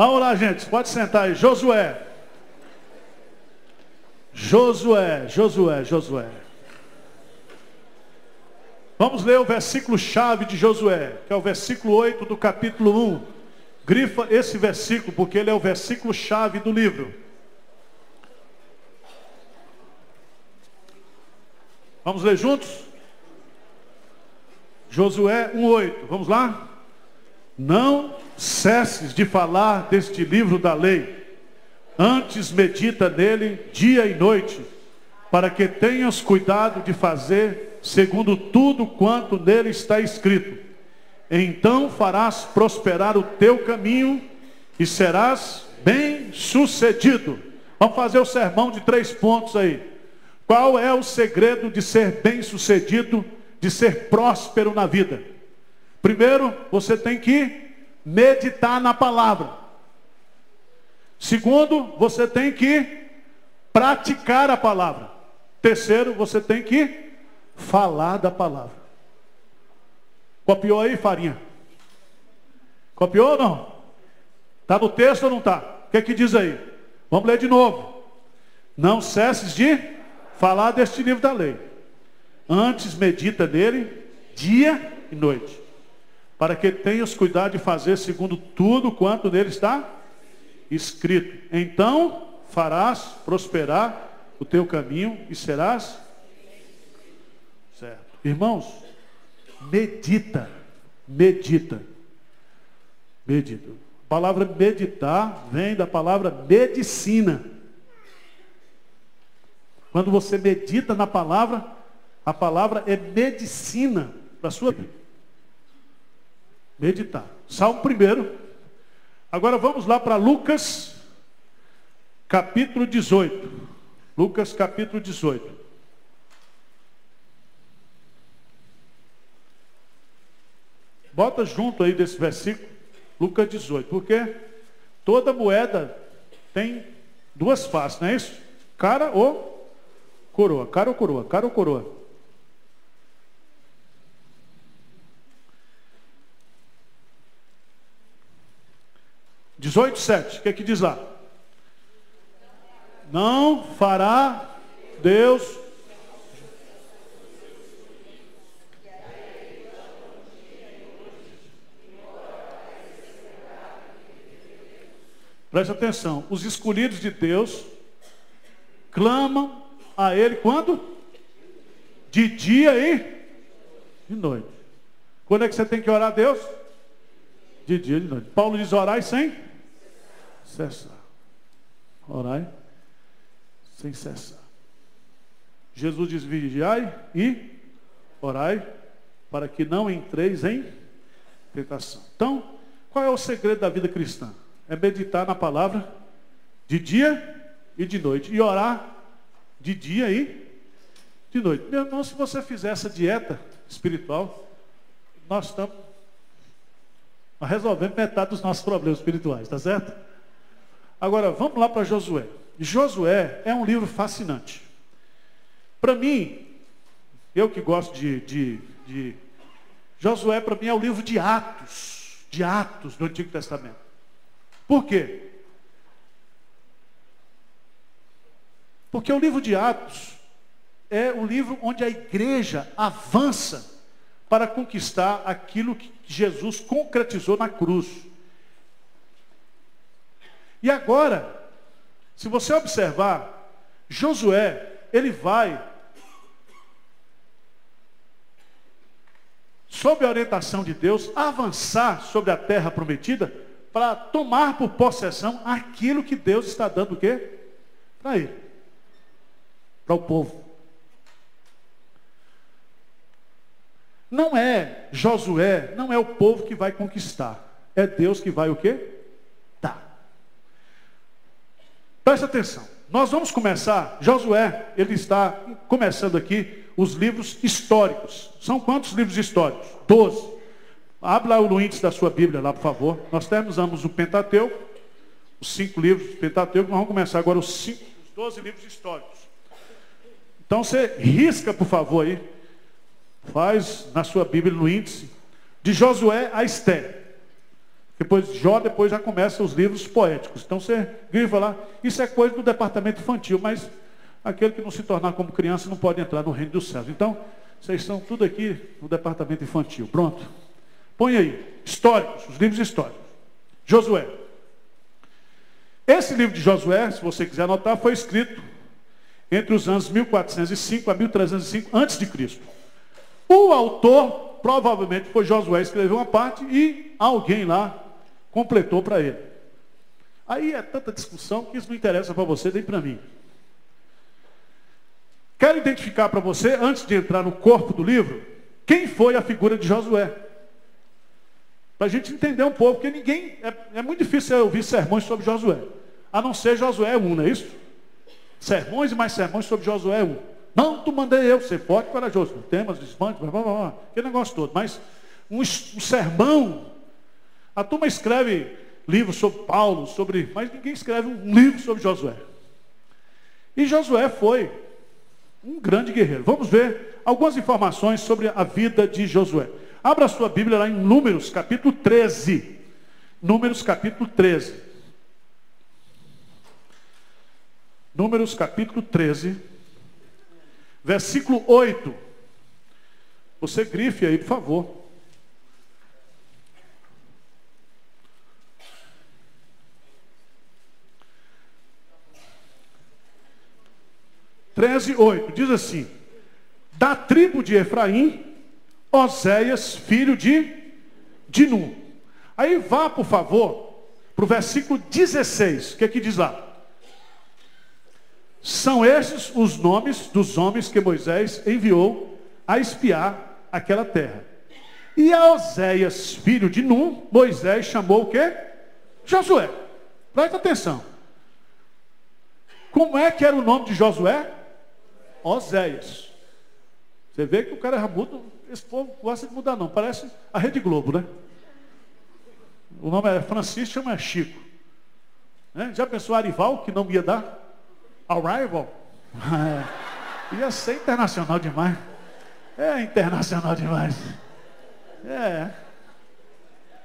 Vamos lá, gente. Pode sentar aí. Josué. Josué, Josué, Josué. Vamos ler o versículo chave de Josué, que é o versículo 8 do capítulo 1. Grifa esse versículo, porque ele é o versículo chave do livro. Vamos ler juntos? Josué 1,8. Vamos lá? Não cesses de falar deste livro da lei. Antes medita nele dia e noite, para que tenhas cuidado de fazer segundo tudo quanto nele está escrito. Então farás prosperar o teu caminho e serás bem sucedido. Vamos fazer o sermão de três pontos aí. Qual é o segredo de ser bem sucedido, de ser próspero na vida? Primeiro, você tem que meditar na palavra. Segundo, você tem que praticar a palavra. Terceiro, você tem que falar da palavra. Copiou aí, farinha? Copiou ou não? Está no texto ou não está? O que é que diz aí? Vamos ler de novo. Não cesses de falar deste livro da lei. Antes medita nele dia e noite. Para que tenhas cuidado de fazer segundo tudo quanto nele está escrito. Então farás prosperar o teu caminho e serás Irmãos, medita, medita, medita. A palavra meditar vem da palavra medicina. Quando você medita na palavra, a palavra é medicina para a sua vida. Meditar. Salmo primeiro. Agora vamos lá para Lucas, capítulo 18. Lucas, capítulo 18. Bota junto aí desse versículo, Lucas 18, porque toda moeda tem duas faces, não é isso? Cara ou coroa, cara ou coroa, cara ou coroa. Dezoito, sete, o que é que diz lá? Não fará Deus Preste atenção. Os escolhidos de Deus clamam a Ele quando? De dia e de noite. Quando é que você tem que orar a Deus? De dia e de noite. Paulo diz orai sem cessar. Orai sem cessar. Jesus diz vigiai e orai para que não entreis em tentação. Então, qual é o segredo da vida cristã? é meditar na palavra de dia e de noite. E orar de dia e de noite. Meu irmão, se você fizer essa dieta espiritual, nós estamos resolvendo metade dos nossos problemas espirituais, tá certo? Agora, vamos lá para Josué. Josué é um livro fascinante. Para mim, eu que gosto de, de, de Josué, para mim, é o livro de Atos, de Atos do Antigo Testamento. Por quê? Porque o livro de Atos é o livro onde a igreja avança para conquistar aquilo que Jesus concretizou na cruz. E agora, se você observar, Josué, ele vai, sob a orientação de Deus, avançar sobre a terra prometida para tomar por possessão aquilo que Deus está dando o quê? Para ele. Para o povo. Não é Josué, não é o povo que vai conquistar. É Deus que vai o quê? Dar. Presta atenção. Nós vamos começar, Josué, ele está começando aqui os livros históricos. São quantos livros históricos? Doze. Abra o índice da sua Bíblia lá, por favor. Nós terminamos o Pentateuco, os cinco livros do Pentateuco. Nós vamos começar agora os, cinco, os 12 livros históricos. Então você risca, por favor, aí. Faz na sua Bíblia no índice. De Josué a Esté. Depois, Jó depois já começa os livros poéticos. Então você grifa lá, isso é coisa do departamento infantil, mas aquele que não se tornar como criança não pode entrar no reino dos céus. Então, vocês estão tudo aqui no departamento infantil. Pronto. Põe aí, históricos, os livros históricos. Josué. Esse livro de Josué, se você quiser anotar, foi escrito entre os anos 1405 a 1305 antes de Cristo. O autor provavelmente foi Josué escreveu uma parte e alguém lá completou para ele. Aí é tanta discussão que isso não interessa para você nem para mim. Quero identificar para você, antes de entrar no corpo do livro, quem foi a figura de Josué. Para a gente entender um pouco, porque ninguém. É, é muito difícil ouvir sermões sobre Josué. A não ser Josué 1, não é isso? Sermões e mais sermões sobre Josué 1. Não, tu mandei eu ser forte e corajoso. Temas, desmantes, blá, blá, blá, aquele negócio todo. Mas um, um sermão. A turma escreve livros sobre Paulo, sobre. Mas ninguém escreve um livro sobre Josué. E Josué foi um grande guerreiro. Vamos ver algumas informações sobre a vida de Josué. Abra sua Bíblia lá em Números, capítulo 13. Números, capítulo 13. Números capítulo 13, versículo 8. Você grife aí, por favor. Treze, oito, diz assim, da tribo de Efraim, Oséias, filho de Dinu. Aí vá, por favor, para o versículo 16, o que é que diz lá? São esses os nomes dos homens que Moisés enviou a espiar aquela terra. E a Oséias, filho de Num, Moisés chamou o quê? Josué. Presta atenção. Como é que era o nome de Josué? Oséias. Você vê que o cara muda, esse povo gosta de mudar não, parece a Rede Globo, né? O nome é Francisco, chama Chico. Né? Já pensou Arival, que não ia dar? Arrival. É. Ia ser internacional demais. É internacional demais. É.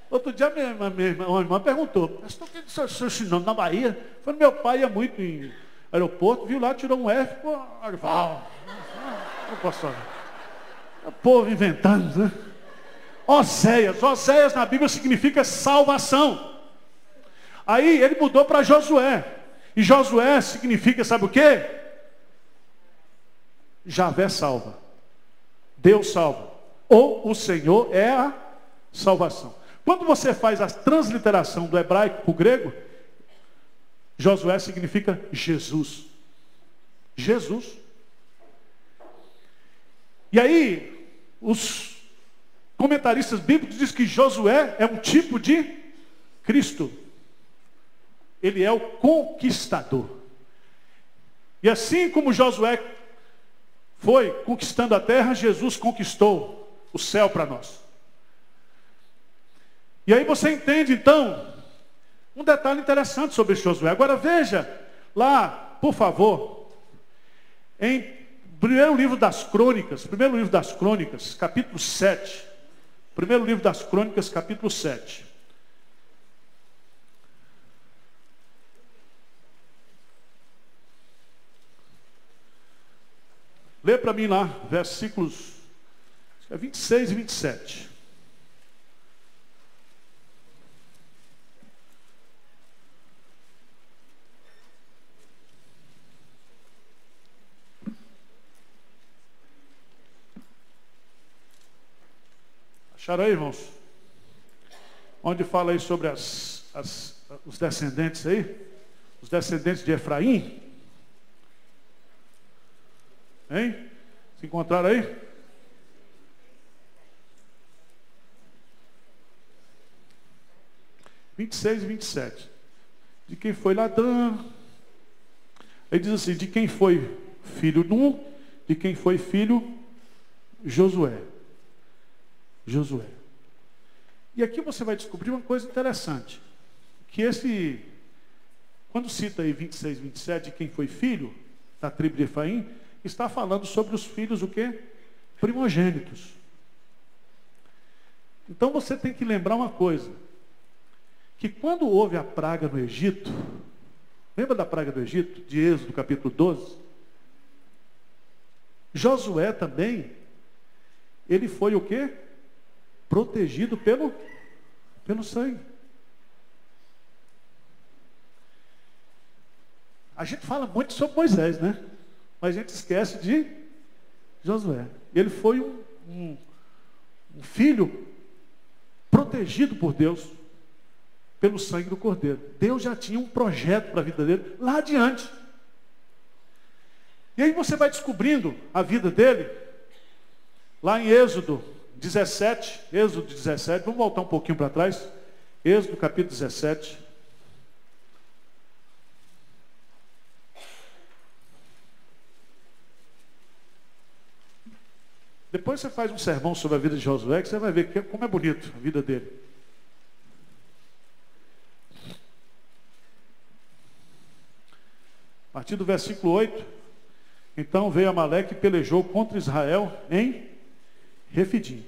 Outro dia minha, minha, minha, irmã perguntou, estou aqui seu, seu sinônimo na Bahia. Falei, meu pai ia muito em aeroporto, viu lá, tirou um F, pô, Arival. Não posso O povo inventando, né? Oséias. Oséias na Bíblia significa salvação. Aí ele mudou para Josué. E Josué significa, sabe o quê? Javé salva. Deus salva. Ou o Senhor é a salvação. Quando você faz a transliteração do hebraico para o grego, Josué significa Jesus. Jesus. E aí, os comentaristas bíblicos dizem que Josué é um tipo de Cristo. Ele é o conquistador. E assim como Josué foi conquistando a terra, Jesus conquistou o céu para nós. E aí você entende então um detalhe interessante sobre Josué. Agora veja lá, por favor, em primeiro livro das crônicas, primeiro livro das crônicas, capítulo 7. Primeiro livro das crônicas, capítulo 7. Lê para mim lá, versículos 26 é e 27. Acharam aí, irmãos? Onde fala aí sobre as, as, os descendentes aí? Os descendentes de Efraim? Hein? Se encontraram aí? Vinte e seis e vinte e sete. De quem foi ladrão? Ele diz assim, de quem foi filho Num, de quem foi filho Josué. Josué. E aqui você vai descobrir uma coisa interessante. Que esse, quando cita aí 26, 27, de quem foi filho da tribo de Efraim, está falando sobre os filhos o quê? Primogênitos. Então você tem que lembrar uma coisa. que quando houve a praga no Egito, lembra da praga do Egito, de Êxodo capítulo 12? Josué também, ele foi o quê? Protegido pelo, pelo sangue. A gente fala muito sobre Moisés, né? Mas a gente esquece de Josué. Ele foi um, um, um filho protegido por Deus pelo sangue do Cordeiro. Deus já tinha um projeto para a vida dele lá adiante. E aí você vai descobrindo a vida dele, lá em Êxodo 17, Êxodo 17, vamos voltar um pouquinho para trás. Êxodo capítulo 17. Depois você faz um sermão sobre a vida de Josué, que você vai ver como é bonito a vida dele. A partir do versículo 8. Então veio Amaleque e pelejou contra Israel em Refidim.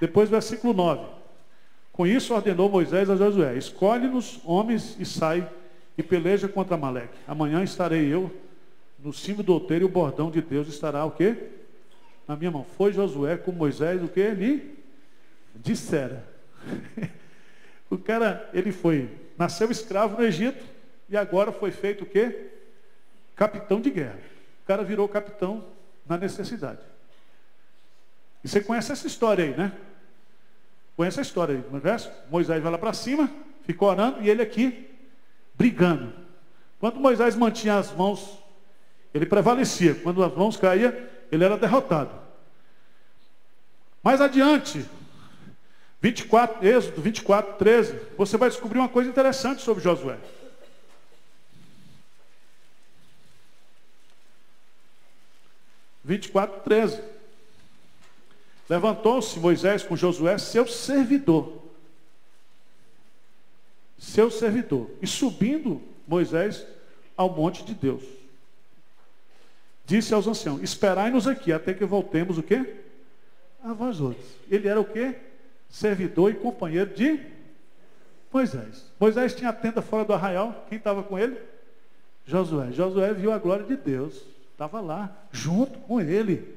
Depois, versículo 9. Com isso ordenou Moisés a Josué: Escolhe-nos homens e sai e peleja contra Amaleque. Amanhã estarei eu no cimo do outeiro e o bordão de Deus estará o quê? na minha mão. Foi Josué com Moisés o que ele dissera. o cara, ele foi, nasceu escravo no Egito e agora foi feito o quê? Capitão de guerra. O cara virou capitão na necessidade. E você conhece essa história aí, né? Conhece a história aí, verso? Moisés vai lá para cima, ficou orando e ele aqui brigando. Quando Moisés mantinha as mãos, ele prevalecia. Quando as mãos caíam, ele era derrotado. Mais adiante, 24, Êxodo 24, 13, você vai descobrir uma coisa interessante sobre Josué. Vinte e quatro, treze. Levantou-se Moisés com Josué, seu servidor. Seu servidor. E subindo Moisés ao monte de Deus disse aos anciãos: Esperai-nos aqui até que voltemos o quê? A vós outros. Ele era o quê? Servidor e companheiro de Moisés. Moisés tinha a tenda fora do arraial. Quem estava com ele? Josué. Josué viu a glória de Deus. Estava lá, junto com ele.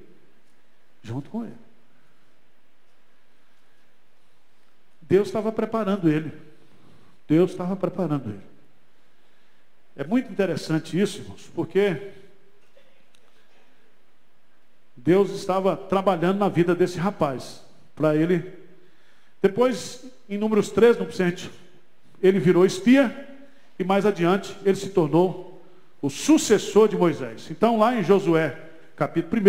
Junto com ele. Deus estava preparando ele. Deus estava preparando ele. É muito interessante isso, irmãos, porque Deus estava trabalhando na vida desse rapaz. Para ele. Depois, em números 3, no presente, ele virou espia. E mais adiante, ele se tornou o sucessor de Moisés. Então, lá em Josué, capítulo 1.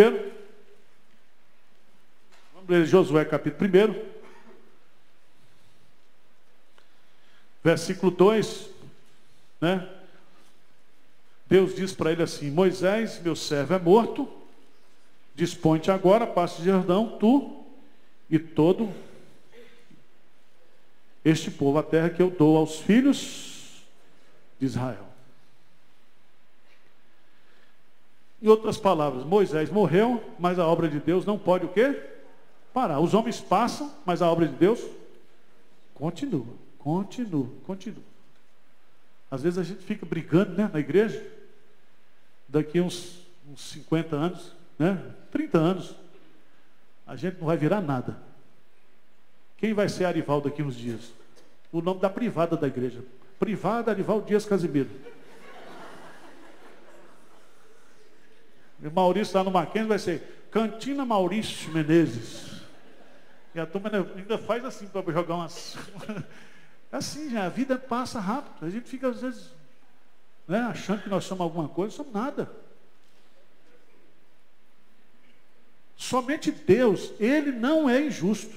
Vamos ler Josué, capítulo 1. Versículo 2. Né? Deus diz para ele assim: Moisés, meu servo, é morto Dispõe-te agora, passe de Jordão, tu e todo este povo, a terra que eu dou aos filhos de Israel. Em outras palavras, Moisés morreu, mas a obra de Deus não pode o quê? Parar. Os homens passam, mas a obra de Deus continua, continua, continua. Às vezes a gente fica brigando né, na igreja, daqui uns, uns 50 anos, né? 30 anos, a gente não vai virar nada. Quem vai ser Arivaldo daqui uns dias? O nome da privada da igreja. Privada Arivaldo Dias Casimiro. E Maurício lá no Mackenzie vai ser Cantina Maurício Menezes. E a turma ainda faz assim para jogar umas. assim, já, a vida passa rápido. A gente fica às vezes né, achando que nós somos alguma coisa, somos nada. Somente Deus, Ele não é injusto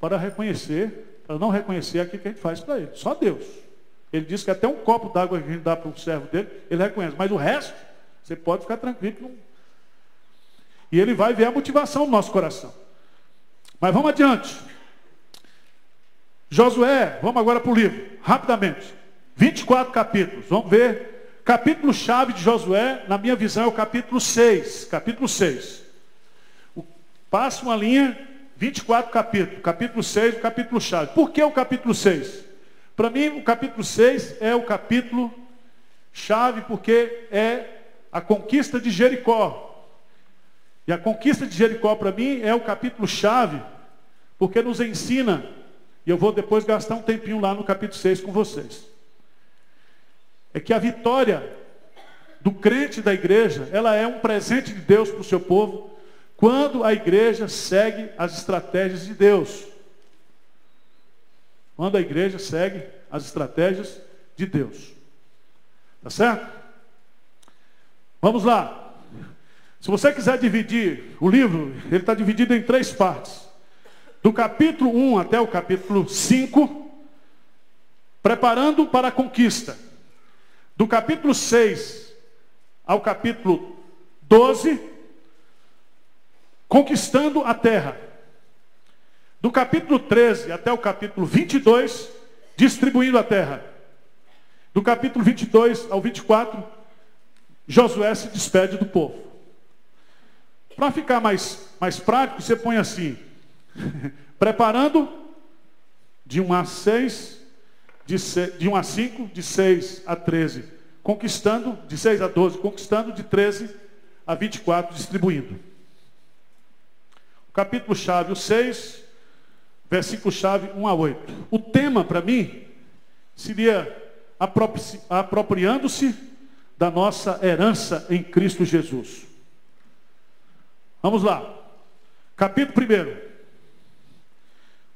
para reconhecer, para não reconhecer aquilo que a gente faz para Ele. Só Deus. Ele diz que até um copo d'água que a gente dá para o servo dele, Ele reconhece. Mas o resto, você pode ficar tranquilo. Não... E Ele vai ver a motivação do nosso coração. Mas vamos adiante. Josué, vamos agora para o livro, rapidamente. 24 capítulos, vamos ver. Capítulo chave de Josué, na minha visão, é o capítulo 6. Capítulo 6. Passa uma linha, 24 capítulos, capítulo 6, o capítulo chave. Por que o capítulo 6? Para mim, o capítulo 6 é o capítulo chave, porque é a conquista de Jericó. E a conquista de Jericó, para mim, é o capítulo chave, porque nos ensina, e eu vou depois gastar um tempinho lá no capítulo 6 com vocês. É que a vitória do crente da igreja, ela é um presente de Deus para o seu povo, quando a igreja segue as estratégias de Deus. Quando a igreja segue as estratégias de Deus. Tá certo? Vamos lá. Se você quiser dividir o livro, ele está dividido em três partes. Do capítulo 1 até o capítulo 5, preparando para a conquista. Do capítulo 6 ao capítulo 12, conquistando a terra. Do capítulo 13 até o capítulo 22, distribuindo a terra. Do capítulo 22 ao 24, Josué se despede do povo. Para ficar mais, mais prático, você põe assim: preparando de 1 a 6, de, 6, de 1 a 5, de 6 a 13, conquistando, de 6 a 12, conquistando, de 13 a 24, distribuindo. O capítulo chave, o 6, versículo chave 1 a 8. O tema para mim seria apropriando-se da nossa herança em Cristo Jesus. Vamos lá. Capítulo 1.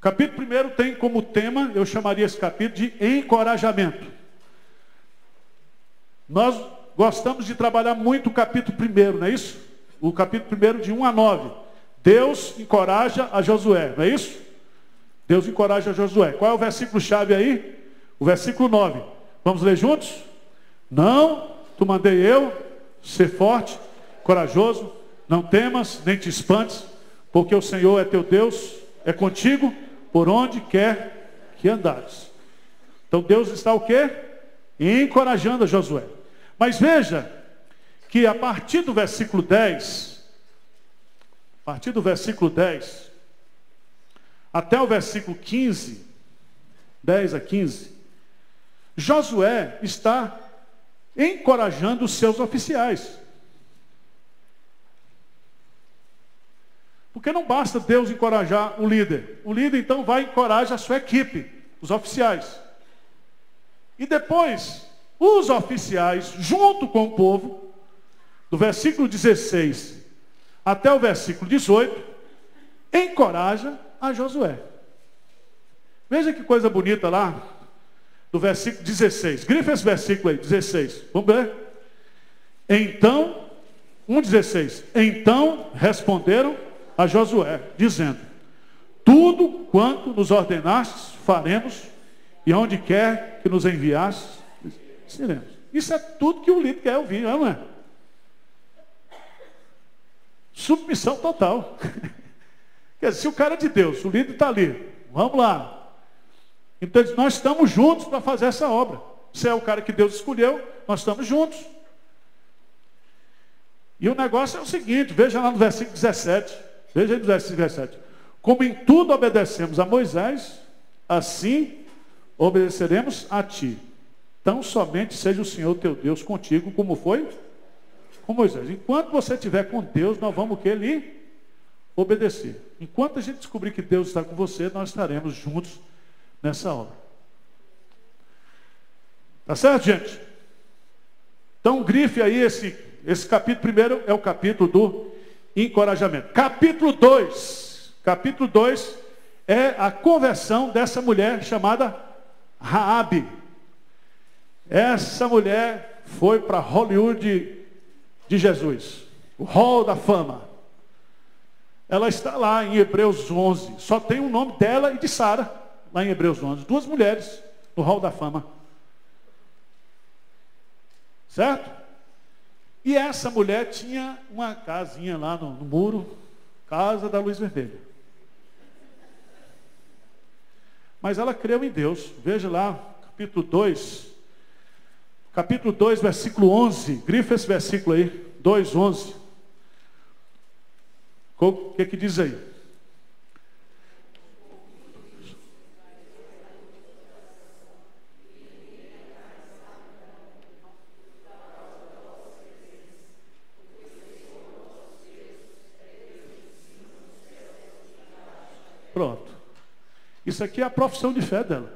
Capítulo 1 tem como tema, eu chamaria esse capítulo de encorajamento. Nós gostamos de trabalhar muito o capítulo 1, não é isso? O capítulo 1 de 1 a 9. Deus encoraja a Josué, não é isso? Deus encoraja a Josué. Qual é o versículo chave aí? O versículo 9. Vamos ler juntos? Não tu mandei eu ser forte, corajoso, não temas, nem te espantes, porque o Senhor é teu Deus, é contigo por onde quer que andares. Então Deus está o quê? Encorajando a Josué. Mas veja que a partir do versículo 10, a partir do versículo 10, até o versículo 15, 10 a 15, Josué está encorajando os seus oficiais. Porque não basta Deus encorajar o líder. O líder então vai encorajar a sua equipe, os oficiais. E depois, os oficiais, junto com o povo, do versículo 16 até o versículo 18, encoraja a Josué. Veja que coisa bonita lá, do versículo 16. Grifa esse versículo aí, 16. Vamos ver? Então, 1,16. Então responderam a Josué, dizendo: Tudo quanto nos ordenastes, faremos, e onde quer que nos enviastes, seremos. Isso é tudo que o líder quer ouvir, não é? Submissão total. Quer dizer, se o cara é de Deus, o líder está ali, vamos lá, então nós estamos juntos para fazer essa obra. Você é o cara que Deus escolheu, nós estamos juntos. E o negócio é o seguinte, veja lá no versículo 17. Veja aí no versículo 17. Como em tudo obedecemos a Moisés, assim obedeceremos a ti. Tão somente seja o Senhor teu Deus contigo, como foi com Moisés. Enquanto você estiver com Deus, nós vamos que lhe obedecer. Enquanto a gente descobrir que Deus está com você, nós estaremos juntos nessa obra. Tá certo, gente? Então, grife aí esse, esse capítulo primeiro é o capítulo do encorajamento. Capítulo 2. Capítulo 2 é a conversão dessa mulher chamada Raabe. Essa mulher foi para Hollywood de Jesus, o hall da fama. Ela está lá em Hebreus 11, só tem o nome dela e de Sara lá em Hebreus 11. Duas mulheres no hall da fama. Certo? E essa mulher tinha uma casinha lá no, no muro, casa da luz vermelha. Mas ela creu em Deus. Veja lá, capítulo 2. Capítulo 2, versículo 11. Grifa esse versículo aí. 2, 11. O que, que diz aí? Pronto. Isso aqui é a profissão de fé dela.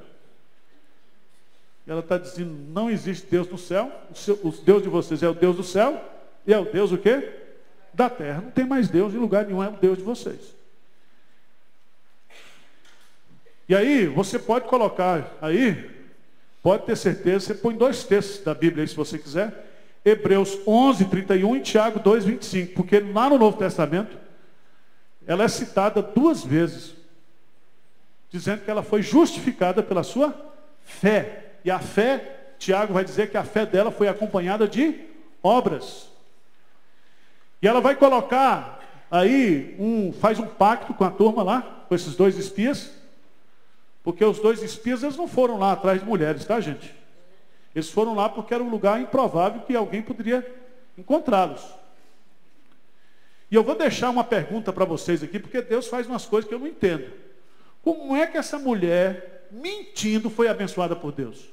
Ela está dizendo, não existe Deus no céu, o, seu, o, Deus de vocês é o Deus do céu, e é o Deus o quê? Da terra. Não tem mais Deus em lugar nenhum, é o Deus de vocês. E aí, você pode colocar aí, pode ter certeza, você põe dois textos da Bíblia aí se você quiser. Hebreus 11, 31 e Tiago 2, 25. Porque lá no Novo Testamento, ela é citada duas vezes, dizendo que ela foi justificada pela sua fé. E a fé, Tiago vai dizer que a fé dela foi acompanhada de obras. E ela vai colocar aí, um, faz um pacto com a turma lá, com esses dois espias, porque os dois espias, eles não foram lá atrás de mulheres, tá gente? Eles foram lá porque era um lugar improvável que alguém poderia encontrá-los. E eu vou deixar uma pergunta para vocês aqui, porque Deus faz umas coisas que eu não entendo. Como é que essa mulher, mentindo, foi abençoada por Deus?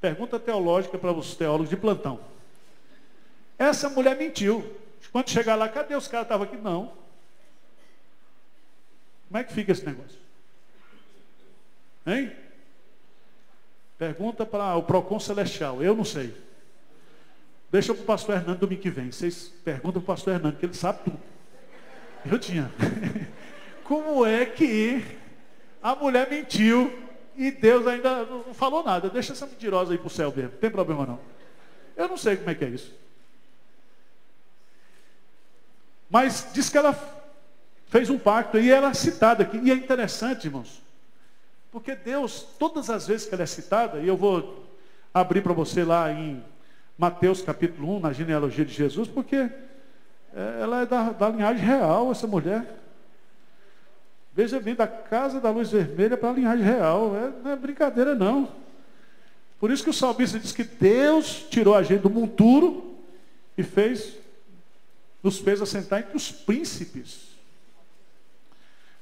Pergunta teológica para os teólogos de plantão. Essa mulher mentiu. Quando chegar lá, cadê os caras estavam aqui? Não. Como é que fica esse negócio? Hein? Pergunta para o Procon Celestial. Eu não sei. Deixa para o pastor Hernando domingo que vem. Vocês perguntam para o pastor Hernando, que ele sabe tudo. Eu tinha. Como é que a mulher mentiu e Deus ainda não falou nada? Deixa essa mentirosa aí para o céu mesmo. Não tem problema não. Eu não sei como é que é isso. Mas diz que ela fez um pacto e ela é citada aqui. E é interessante, irmãos. Porque Deus, todas as vezes que ela é citada, e eu vou abrir para você lá em Mateus capítulo 1, na genealogia de Jesus, porque é, ela é da, da linhagem real, essa mulher. Veja bem, da casa da luz vermelha para a linhagem real. É, não é brincadeira, não. Por isso que o salmista diz que Deus tirou a gente do monturo e fez, nos fez assentar entre os príncipes.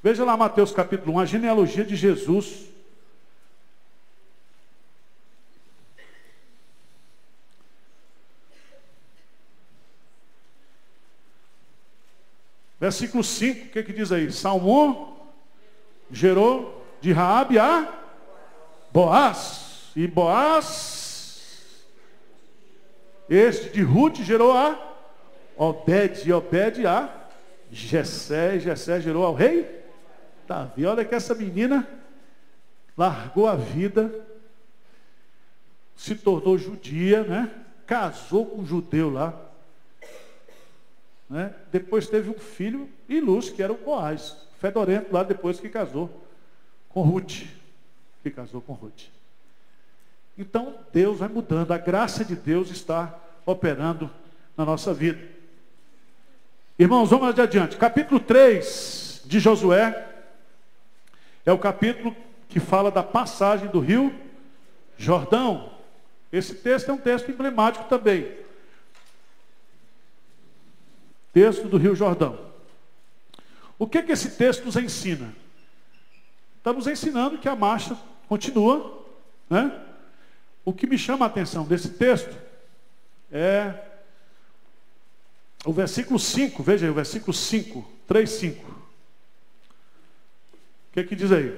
Veja lá Mateus capítulo 1, a genealogia de Jesus. Versículo 5, o que, que diz aí? Salmão gerou de Raabe a Boaz. E Boaz, este de Ruth gerou a Obed. E Obed a Jessé. E Jessé gerou ao rei Davi. Olha que essa menina largou a vida, se tornou judia, né? casou com um judeu lá. Né? Depois teve um filho ilustre, que era o Boaz, fedorento lá depois que casou com Ruth. Que casou com Ruth. Então Deus vai mudando, a graça de Deus está operando na nossa vida. Irmãos, vamos adiante. Capítulo 3 de Josué. É o capítulo que fala da passagem do rio Jordão. Esse texto é um texto emblemático também. Texto do rio Jordão. O que, que esse texto nos ensina? Está nos ensinando que a marcha continua. Né? O que me chama a atenção desse texto é o versículo 5. Veja aí, o versículo 5, 3, 5 que, que diz aí?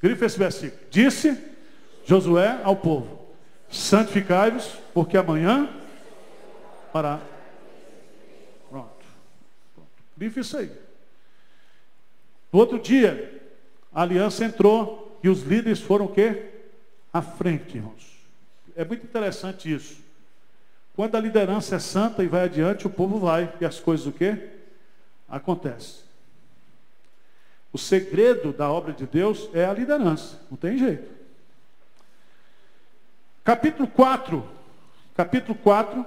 Grifa esse versículo. Disse Josué ao povo: Santificai-vos, porque amanhã para. Pronto. Pronto. Grifa isso aí. No outro dia, a aliança entrou e os líderes foram o quê? À frente, irmãos. É muito interessante isso. Quando a liderança é santa e vai adiante, o povo vai. E as coisas o quê? Acontecem. O segredo da obra de Deus é a liderança, não tem jeito. Capítulo 4, capítulo 4,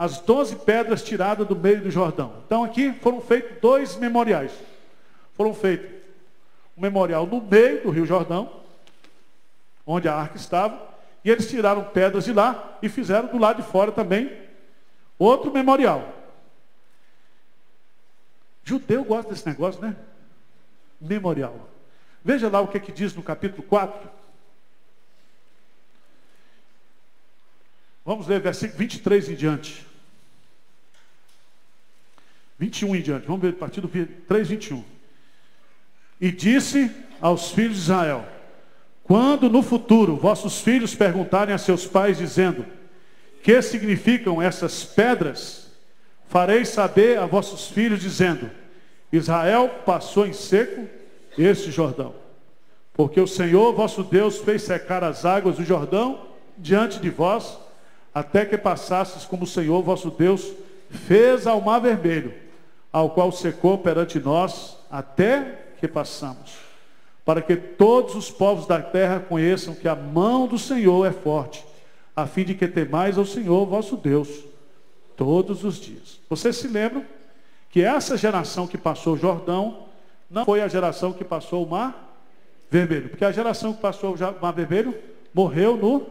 as doze pedras tiradas do meio do Jordão. Então aqui foram feitos dois memoriais. Foram feitos um memorial no meio do Rio Jordão, onde a arca estava, e eles tiraram pedras de lá e fizeram do lado de fora também outro memorial. Judeu gosta desse negócio, né? Memorial. Veja lá o que, é que diz no capítulo 4. Vamos ler versículo 23 em diante. 21 em diante. Vamos ver a partir do 3, 21. E disse aos filhos de Israel: Quando no futuro vossos filhos perguntarem a seus pais, dizendo: Que significam essas pedras? Farei saber a vossos filhos, dizendo: Israel passou em seco este Jordão. Porque o Senhor vosso Deus fez secar as águas do Jordão diante de vós, até que passasses como o Senhor vosso Deus fez ao mar vermelho, ao qual secou perante nós, até que passamos. Para que todos os povos da terra conheçam que a mão do Senhor é forte, a fim de que temais ao Senhor vosso Deus todos os dias. Vocês se lembram que essa geração que passou o Jordão não foi a geração que passou o mar vermelho, porque a geração que passou o mar vermelho morreu no,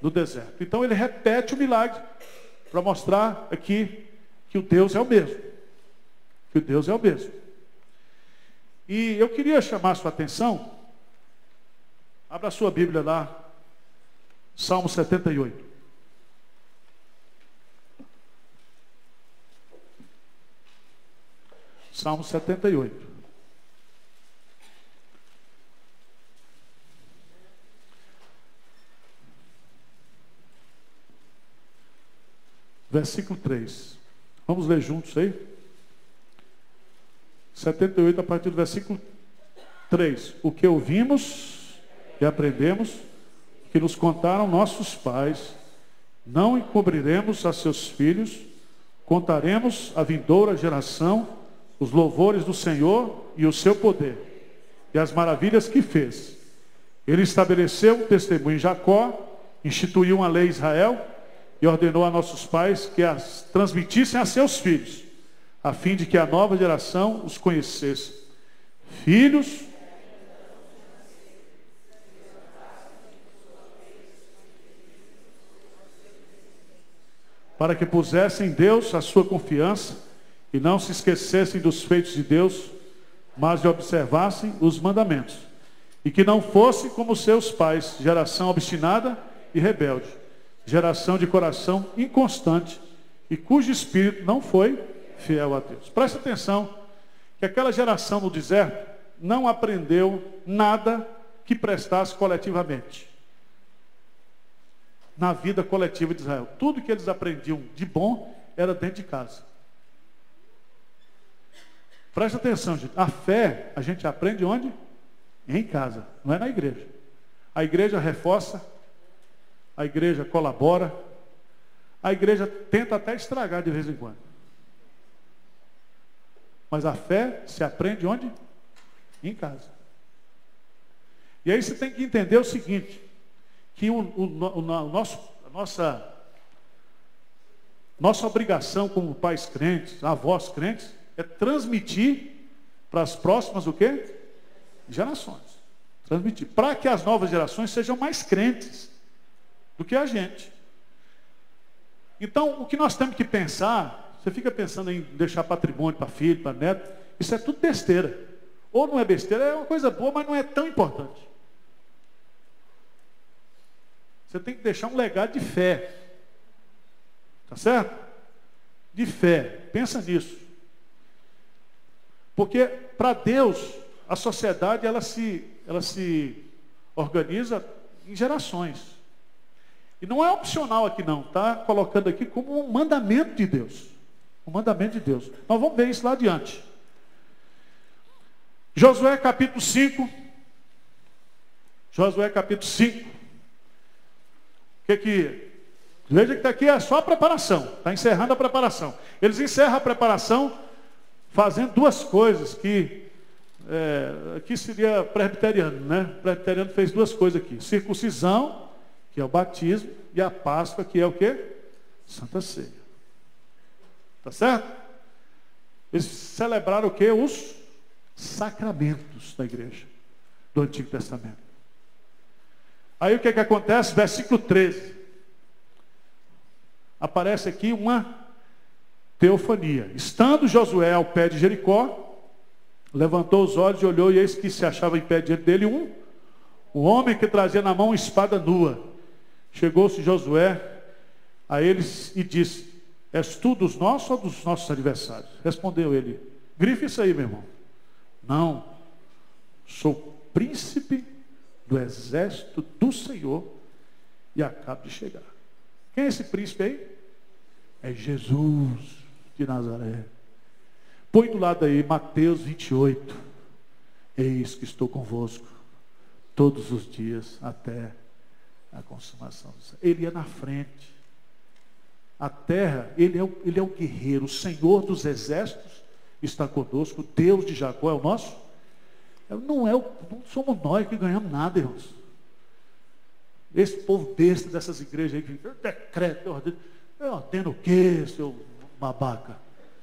no deserto. Então ele repete o milagre para mostrar aqui que o Deus é o mesmo. Que Deus é o mesmo. E eu queria chamar a sua atenção. Abra a sua Bíblia lá, Salmo 78. Salmo 78. Versículo 3. Vamos ler juntos aí? 78, a partir do versículo 3. O que ouvimos e aprendemos, que nos contaram nossos pais, não encobriremos a seus filhos, contaremos à vindoura geração os louvores do Senhor e o seu poder, e as maravilhas que fez. Ele estabeleceu um testemunho em Jacó, instituiu uma lei em Israel e ordenou a nossos pais que as transmitissem a seus filhos, a fim de que a nova geração os conhecesse. Filhos para que pusessem em Deus a sua confiança e não se esquecessem dos feitos de Deus, mas observassem os mandamentos. E que não fossem como seus pais, geração obstinada e rebelde, geração de coração inconstante e cujo espírito não foi fiel a Deus. Preste atenção que aquela geração no deserto não aprendeu nada que prestasse coletivamente. Na vida coletiva de Israel. Tudo que eles aprendiam de bom era dentro de casa. Presta atenção, gente. A fé a gente aprende onde? Em casa, não é na igreja. A igreja reforça, a igreja colabora, a igreja tenta até estragar de vez em quando. Mas a fé se aprende onde? Em casa. E aí você tem que entender o seguinte, que o, o, o, o nosso, a nossa, nossa obrigação como pais crentes, avós crentes, é transmitir para as próximas o quê? Gerações. Transmitir. Para que as novas gerações sejam mais crentes do que a gente. Então, o que nós temos que pensar, você fica pensando em deixar patrimônio para filho, para neto, isso é tudo besteira. Ou não é besteira, é uma coisa boa, mas não é tão importante. Você tem que deixar um legado de fé. Tá certo? De fé. Pensa nisso. Porque para Deus, a sociedade ela se, ela se organiza em gerações. E não é opcional aqui não, está colocando aqui como um mandamento de Deus. Um mandamento de Deus. Nós vamos ver isso lá adiante. Josué capítulo 5. Josué capítulo 5. O que que. Veja que está aqui é só a preparação. Está encerrando a preparação. Eles encerram a preparação fazendo duas coisas que é, aqui seria presbiteriano, né? O presbiteriano fez duas coisas aqui: circuncisão, que é o batismo, e a Páscoa, que é o que? Santa Ceia. Tá certo? Eles celebraram o que? Os sacramentos da igreja do Antigo Testamento. Aí o que, que acontece? Versículo 13. Aparece aqui uma teofania. Estando Josué ao pé de Jericó, levantou os olhos e olhou, e eis que se achava em pé diante dele um, um homem que trazia na mão uma espada nua. Chegou-se Josué a eles e disse: És tu dos nossos ou dos nossos adversários? Respondeu ele: Grife isso aí, meu irmão. Não, sou príncipe do exército do Senhor e acabo de chegar. Quem é esse príncipe aí? É Jesus de Nazaré. Põe do lado aí Mateus 28. Eis que estou convosco todos os dias até a consumação. Ele ia na frente. A terra, ele é, o, ele é o guerreiro, o Senhor dos exércitos está conosco, Deus de Jacó é o nosso. Não, é o, não somos nós que ganhamos nada, irmãos. Esse povo besta dessas igrejas aí que decreto, eu ordeno, eu ordeno o quê, seu babaca?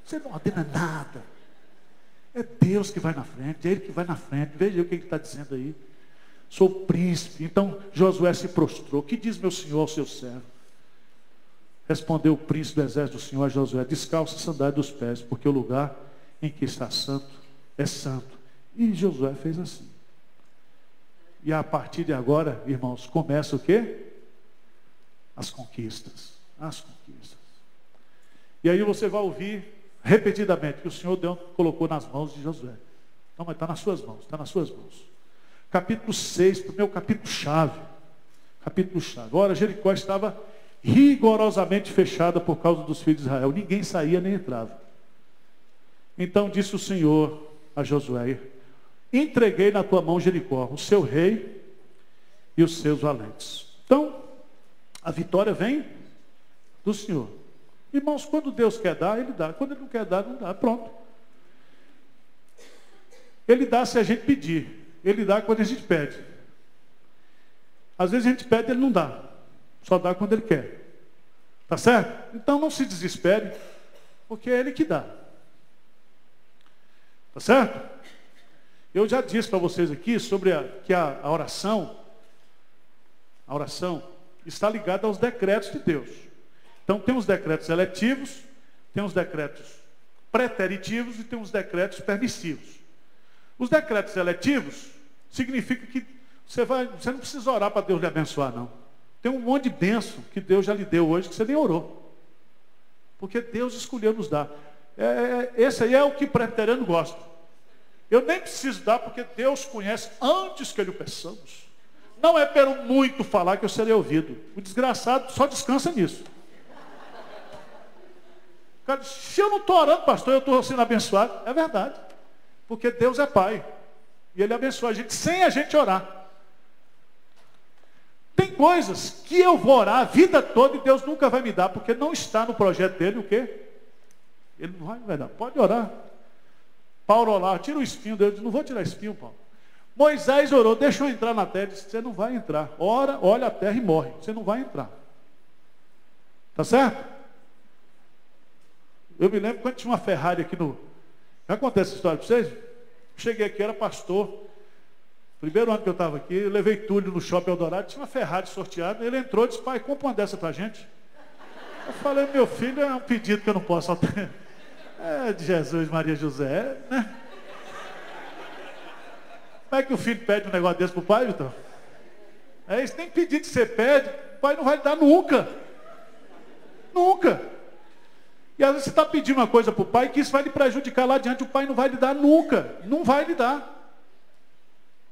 Você não ordena nada. É Deus que vai na frente, é Ele que vai na frente. Veja o que Ele está dizendo aí. Sou príncipe. Então Josué se prostrou. Que diz meu senhor ao seu servo? Respondeu o príncipe do exército do Senhor Josué: Descalça a sandália dos pés, porque o lugar em que está santo é santo. E Josué fez assim. E a partir de agora, irmãos, começa o quê? As conquistas. As conquistas. E aí você vai ouvir repetidamente que o Senhor Deus colocou nas mãos de Josué. Então, mas está nas suas mãos, está nas suas mãos. Capítulo 6, para o meu capítulo chave. Capítulo chave. Agora Jericó estava rigorosamente fechada por causa dos filhos de Israel. Ninguém saía nem entrava. Então disse o Senhor a Josué: Entreguei na tua mão Jericó, o seu rei e os seus valentes. Então, a vitória vem do Senhor. Irmãos, quando Deus quer dar, Ele dá. Quando Ele não quer dar, não dá. Pronto. Ele dá se a gente pedir. Ele dá quando a gente pede. Às vezes a gente pede Ele não dá. Só dá quando Ele quer. Tá certo? Então não se desespere, porque é Ele que dá. Tá certo? Eu já disse para vocês aqui sobre a, que a, a oração, a oração está ligada aos decretos de Deus. Então tem os decretos eletivos, tem os decretos preteritivos e tem os decretos permissivos. Os decretos eletivos significa que você, vai, você não precisa orar para Deus lhe abençoar, não. Tem um monte de bênção que Deus já lhe deu hoje que você nem orou. Porque Deus escolheu nos dar. É, é, esse aí é o que preteriano gosta. Eu nem preciso dar, porque Deus conhece antes que lhe peçamos. Não é pelo muito falar que eu serei ouvido. O desgraçado só descansa nisso. Cara, se eu não estou orando, pastor, eu estou sendo abençoado. É verdade. Porque Deus é Pai. E Ele abençoa a gente sem a gente orar. Tem coisas que eu vou orar a vida toda e Deus nunca vai me dar, porque não está no projeto dele o quê? Ele não vai, vai dar. Pode orar. Paulo orou, tira o espinho dele. Não vou tirar espinho, Paulo. Moisés orou, deixa eu entrar na terra. Disse, você não vai entrar. Ora, olha a terra e morre. Você não vai entrar. Tá certo? Eu me lembro quando tinha uma Ferrari aqui no. Já acontece essa história para vocês? Cheguei aqui, era pastor. Primeiro ano que eu estava aqui, eu levei Túlio no shopping Eldorado, tinha uma Ferrari sorteada. Ele entrou e disse, pai, compra uma dessa para gente. Eu falei, meu filho, é um pedido que eu não posso atender. É de Jesus, Maria José, né? Como é que o filho pede um negócio desse para o pai, Vitor? É isso, tem pedido que você pede, o pai não vai dar nunca. Nunca. E às vezes você está pedindo uma coisa para o pai que isso vai lhe prejudicar lá adiante, o pai não vai lhe dar nunca. Não vai lhe dar.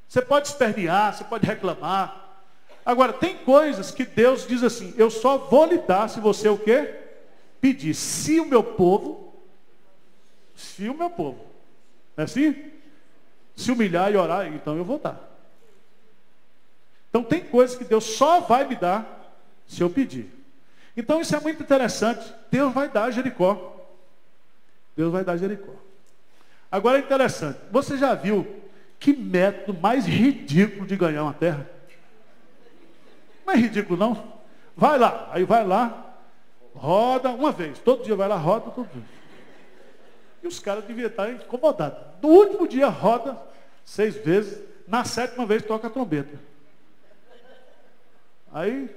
Você pode espernear, você pode reclamar. Agora, tem coisas que Deus diz assim, eu só vou lhe dar se você o quê? Pedir. Se o meu povo se o meu povo, é assim? Se humilhar e orar, então eu vou dar. Então tem coisas que Deus só vai me dar se eu pedir. Então isso é muito interessante. Deus vai dar Jericó. Deus vai dar Jericó. Agora é interessante. Você já viu que método mais ridículo de ganhar uma terra? Não é ridículo não. Vai lá, aí vai lá, roda uma vez. Todo dia vai lá, roda todo dia. E os caras deviam estar incomodados. No último dia roda seis vezes, na sétima vez toca a trombeta. Aí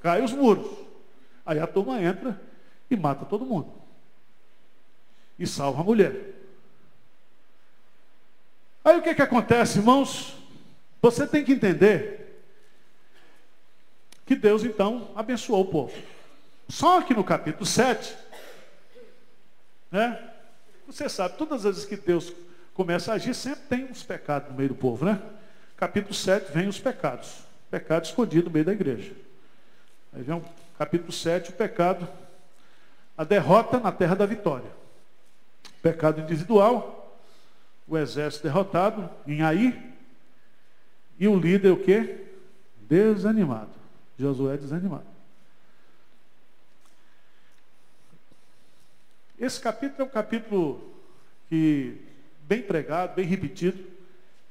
cai os muros. Aí a turma entra e mata todo mundo. E salva a mulher. Aí o que, que acontece, irmãos? Você tem que entender que Deus então abençoou o povo. Só que no capítulo 7, Né? Você sabe, todas as vezes que Deus começa a agir, sempre tem uns pecados no meio do povo, né? Capítulo 7 vem os pecados. Pecado escondido no meio da igreja. Aí vem o capítulo 7, o pecado, a derrota na terra da vitória. Pecado individual, o exército derrotado em Aí, e o líder o quê? Desanimado. Josué desanimado. Esse capítulo é um capítulo que, bem pregado, bem repetido,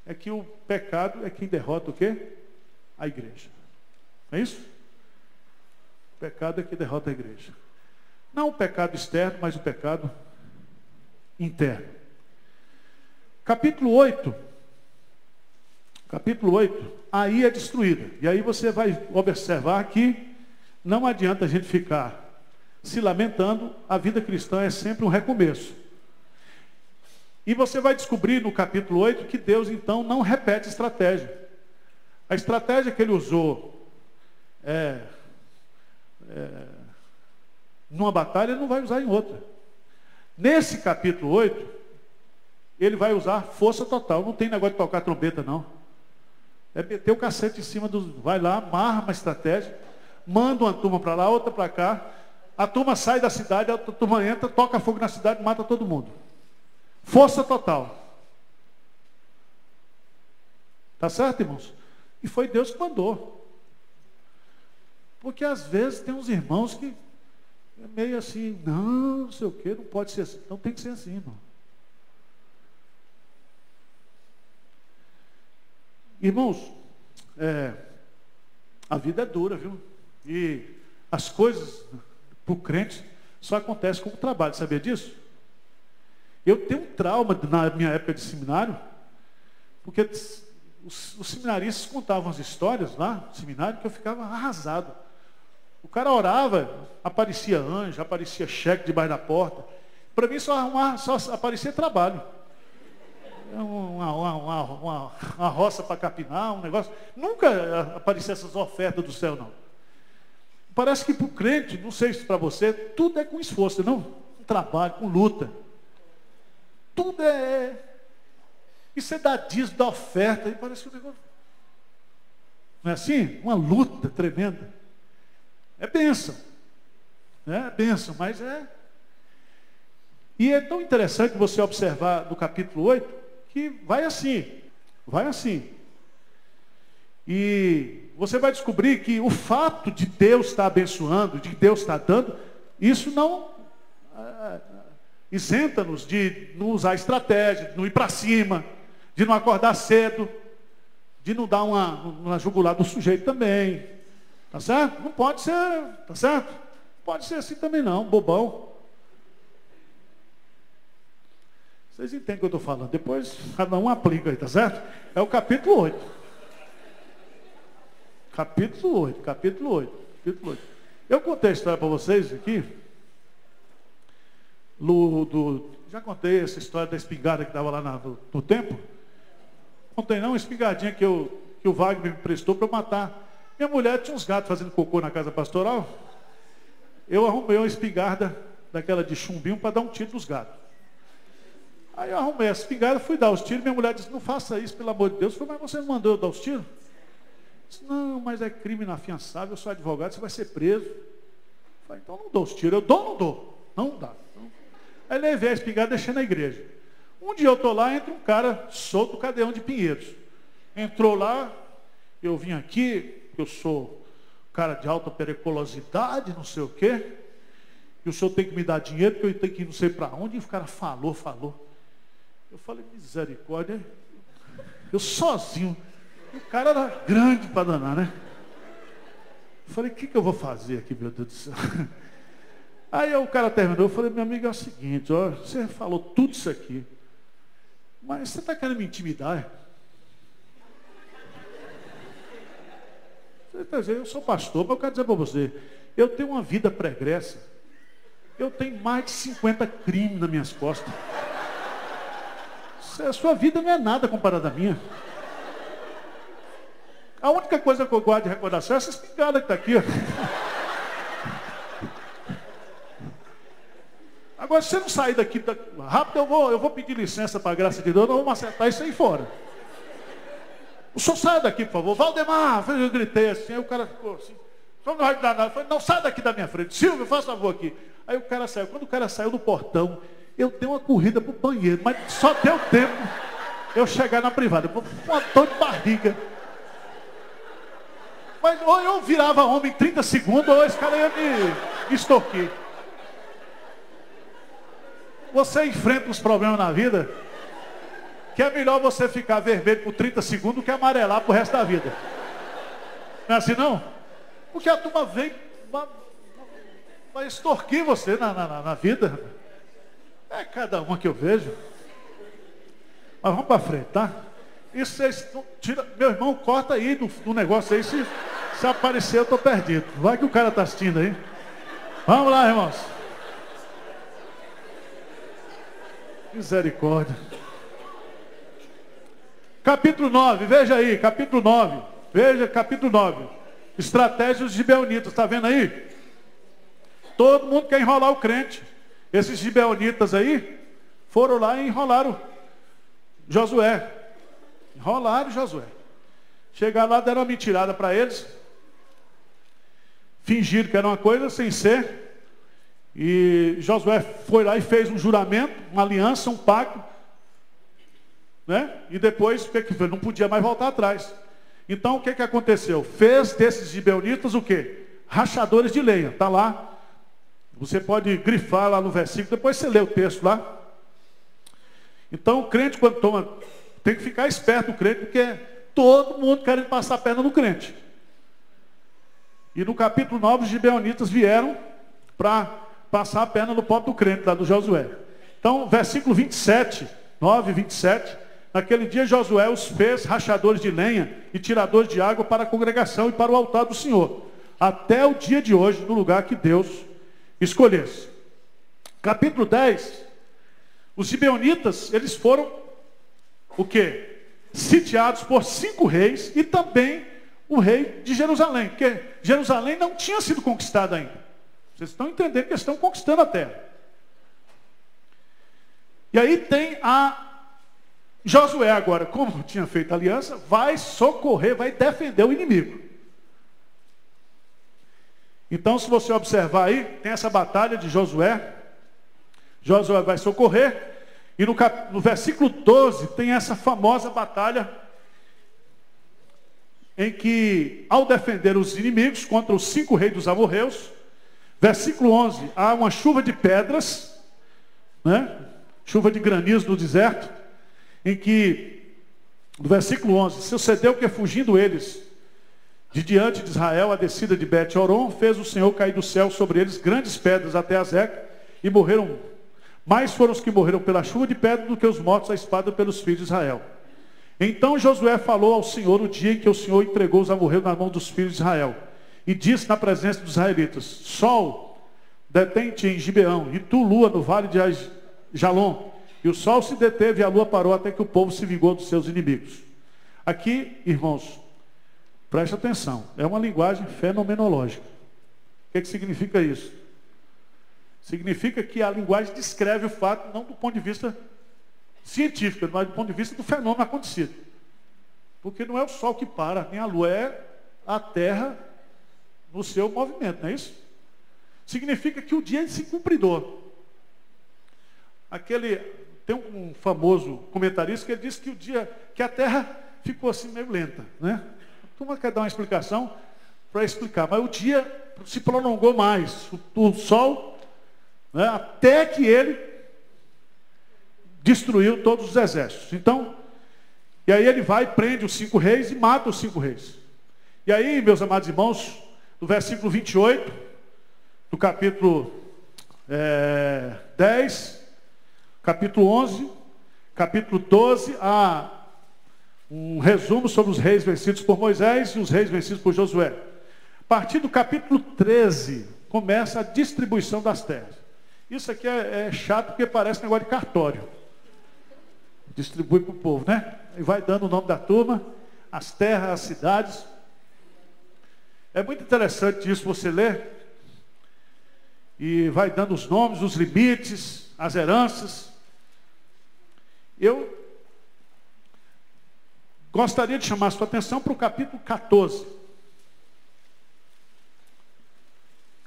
é que o pecado é quem derrota o quê? A igreja. Não é isso? O pecado é que derrota a igreja. Não o pecado externo, mas o pecado interno. Capítulo 8. Capítulo 8, aí é destruída. E aí você vai observar que não adianta a gente ficar se lamentando, a vida cristã é sempre um recomeço. E você vai descobrir no capítulo 8 que Deus então não repete estratégia. A estratégia que ele usou é, é, numa batalha, ele não vai usar em outra. Nesse capítulo 8, ele vai usar força total. Não tem negócio de tocar trombeta, não. É meter o cacete em cima do. Vai lá, amarra uma estratégia, manda uma turma para lá, outra para cá. A turma sai da cidade, a turma entra, toca fogo na cidade, mata todo mundo. Força total. Tá certo, irmãos? E foi Deus que mandou. Porque às vezes tem uns irmãos que é meio assim, não, não sei o quê, não pode ser assim. Não tem que ser assim, irmão. Irmãos, é, a vida é dura, viu? E as coisas para o crente só acontecem com o trabalho, sabia disso? Eu tenho um trauma na minha época de seminário, porque os, os seminaristas contavam as histórias lá no seminário que eu ficava arrasado. O cara orava, aparecia anjo, aparecia cheque debaixo da porta. Para mim só, só aparecia trabalho. Uma, uma, uma, uma roça para capinar, um negócio. Nunca aparecia essas ofertas do céu, não. Parece que para o crente, não sei se para você, tudo é com esforço, não? Com trabalho, com luta. Tudo é. E você dá dízimo, dá oferta, e parece que o negócio. Não é assim? Uma luta tremenda. É bênção. Né? É bênção, mas é. E é tão interessante você observar no capítulo 8 que vai assim. Vai assim. E você vai descobrir que o fato de Deus estar abençoando, de Deus estar dando, isso não é, isenta-nos de não usar estratégia, de não ir para cima, de não acordar cedo, de não dar uma, uma jugular do sujeito também. Tá certo? Não pode ser, tá certo? Pode ser assim também não, bobão. Vocês entendem o que eu estou falando. Depois cada um aplica aí, tá certo? É o capítulo 8. Capítulo 8, capítulo 8, capítulo 8. Eu contei a história para vocês aqui. Do, do, já contei essa história da espingarda que estava lá na, no tempo. Contei não, uma espingardinha que, eu, que o Wagner me prestou para matar minha mulher tinha uns gatos fazendo cocô na casa pastoral. Eu arrumei uma espingarda daquela de chumbinho para dar um tiro nos gatos. Aí eu arrumei a espingarda, fui dar os tiros. Minha mulher disse: Não faça isso, pelo amor de Deus. Eu falei: Mas você mandou eu dar os tiros? disse, não, mas é crime inafiançável. Eu sou advogado, você vai ser preso. Eu falei: Então não dou os tiros. Eu dou ou não dou? Não dá. Então... Aí levei a espingarda e deixei na igreja. Um dia eu estou lá, entra um cara solto cadeão de Pinheiros. Entrou lá, eu vim aqui, eu sou cara de alta periculosidade, não sei o quê, que o senhor tem que me dar dinheiro, porque eu tenho que ir não sei para onde, e o cara falou, falou. Eu falei, misericórdia, eu sozinho, o cara era grande para danar, né? Eu falei, o que, que eu vou fazer aqui, meu Deus do céu? Aí o cara terminou, eu falei, meu amigo, é o seguinte, ó, você falou tudo isso aqui, mas você está querendo me intimidar? Eu sou pastor, mas eu quero dizer para você, eu tenho uma vida pregressa. Eu tenho mais de 50 crimes nas minhas costas. A sua vida não é nada comparada à minha. A única coisa que eu guardo de recordação é essa espingarda que está aqui. Agora, se você não sair daqui da... rápido, eu vou, eu vou pedir licença para a graça de Deus, nós vamos acertar isso aí fora. O senhor sai daqui, por favor. Valdemar, eu gritei assim, aí o cara ficou assim. Não vai dar nada. Eu falei, não, sai daqui da minha frente. Silvio, faça favor aqui. Aí o cara saiu. Quando o cara saiu do portão, eu dei uma corrida para o banheiro, mas só deu tempo eu chegar na privada. Uma dor de barriga. Mas ou eu virava homem em 30 segundos, ou esse cara ia me extorquir. Você enfrenta os problemas na vida, que é melhor você ficar vermelho por 30 segundos do que amarelar pro resto da vida. Não é assim não? Porque a turma vem, vai, vai extorquir você na, na, na vida. É cada uma que eu vejo. Mas vamos para frente, tá? Isso vocês tira, meu irmão, corta aí do, do negócio aí. Se, se aparecer, eu estou perdido. Vai que o cara está assistindo aí. Vamos lá, irmãos. Misericórdia. Capítulo 9, veja aí, capítulo 9. Veja, capítulo 9. Estratégias de Beonitas, está vendo aí? Todo mundo quer enrolar o crente. Esses gibeonitas aí foram lá e enrolaram Josué. Enrolaram Josué. Chegaram lá, deram uma mentirada para eles. Fingiram que era uma coisa sem ser. E Josué foi lá e fez um juramento, uma aliança, um pacto. Né? E depois, o que, que? Não podia mais voltar atrás. Então, o que, que aconteceu? Fez desses gibeonitas o quê? Rachadores de lenha. Está lá você pode grifar lá no versículo, depois você lê o texto lá. Então o crente quando toma, tem que ficar esperto o crente, porque todo mundo querendo passar a perna no crente. E no capítulo 9 os gibeonitas vieram para passar a perna no pobre do crente, lá do Josué. Então, versículo 27, 9 e 27. Naquele dia Josué os fez rachadores de lenha e tiradores de água para a congregação e para o altar do Senhor. Até o dia de hoje, no lugar que Deus escolhesse. Capítulo 10, os gibeonitas, eles foram o quê? Sitiados por cinco reis e também o rei de Jerusalém, porque Jerusalém não tinha sido conquistada ainda. Vocês estão entendendo que estão conquistando a terra. E aí tem a Josué agora, como tinha feito aliança, vai socorrer, vai defender o inimigo. Então, se você observar aí, tem essa batalha de Josué. Josué vai socorrer. E no, cap... no versículo 12 tem essa famosa batalha em que, ao defender os inimigos contra os cinco reis dos amorreus, versículo 11, há uma chuva de pedras, né? chuva de granizo no deserto, em que, no versículo 11, sucedeu que fugindo eles de diante de Israel, a descida de Bet-Oron, fez o Senhor cair do céu sobre eles grandes pedras até a Zeca, e morreram. Mais foram os que morreram pela chuva de pedra do que os mortos à espada pelos filhos de Israel. Então Josué falou ao Senhor o dia em que o Senhor entregou os amorreus na mão dos filhos de Israel. E disse na presença dos israelitas: Sol, detente em Gibeão, e tu, lua, no vale de Jalom. E o sol se deteve e a lua parou até que o povo se vingou dos seus inimigos. Aqui, irmãos, Preste atenção, é uma linguagem fenomenológica. O que, que significa isso? Significa que a linguagem descreve o fato não do ponto de vista científico, mas do ponto de vista do fenômeno acontecido. Porque não é o Sol que para, nem a Lua, é a Terra no seu movimento, não é isso? Significa que o dia é se cumpridor. Aquele, tem um famoso comentarista que ele disse que o dia, que a Terra ficou assim meio lenta, né? Turma quer dar uma explicação para explicar, mas o dia se prolongou mais, o, o sol, né, até que ele destruiu todos os exércitos. Então, e aí ele vai, prende os cinco reis e mata os cinco reis. E aí, meus amados irmãos, no versículo 28, do capítulo é, 10, capítulo 11, capítulo 12 a um resumo sobre os reis vencidos por Moisés e os reis vencidos por Josué. A partir do capítulo 13, começa a distribuição das terras. Isso aqui é, é chato porque parece negócio de cartório. Distribui para o povo, né? E vai dando o nome da turma, as terras, as cidades. É muito interessante isso você ler. e vai dando os nomes, os limites, as heranças. Eu gostaria de chamar a sua atenção para o capítulo 14.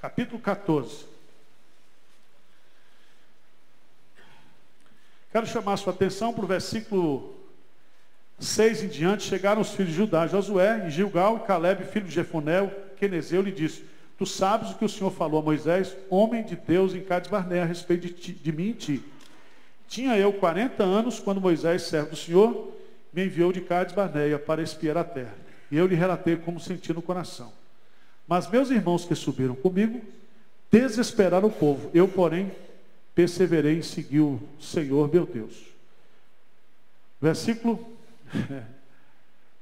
Capítulo 14. Quero chamar a sua atenção para o versículo 6 em diante. Chegaram os filhos de Judá, Josué, e Gilgal, e Caleb, filho de Jefonel, Quenezeu, lhe disse: Tu sabes o que o Senhor falou a Moisés, homem de Deus em Cades Barnea, a respeito de, ti, de mim e ti. Tinha eu 40 anos quando Moisés, servo do Senhor, me enviou de Cades Barneia para espiar a terra. E eu lhe relatei como senti no coração. Mas meus irmãos que subiram comigo desesperaram o povo. Eu, porém, perseverei em seguir o Senhor meu Deus. Versículo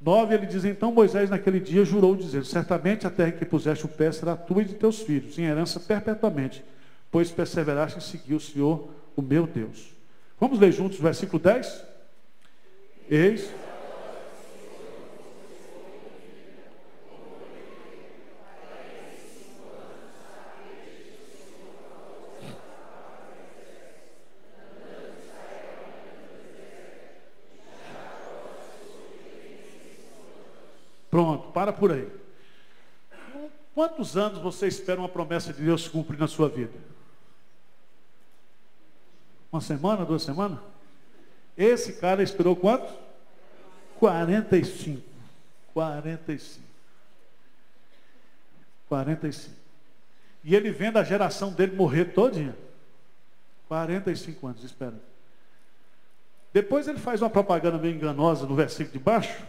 9, ele diz, então Moisés naquele dia jurou, dizendo, certamente a terra que puseste o pé será tua e de teus filhos, em herança perpetuamente, pois perseveraste em seguir o Senhor, o meu Deus. Vamos ler juntos o versículo 10? Eis Pronto, para por aí. Quantos anos você espera uma promessa de Deus cumprir na sua vida? Uma semana, duas semanas? Esse cara esperou quanto? 45. 45. 45. E ele vendo a geração dele morrer todinha. 45 anos esperando. Depois ele faz uma propaganda meio enganosa no versículo de baixo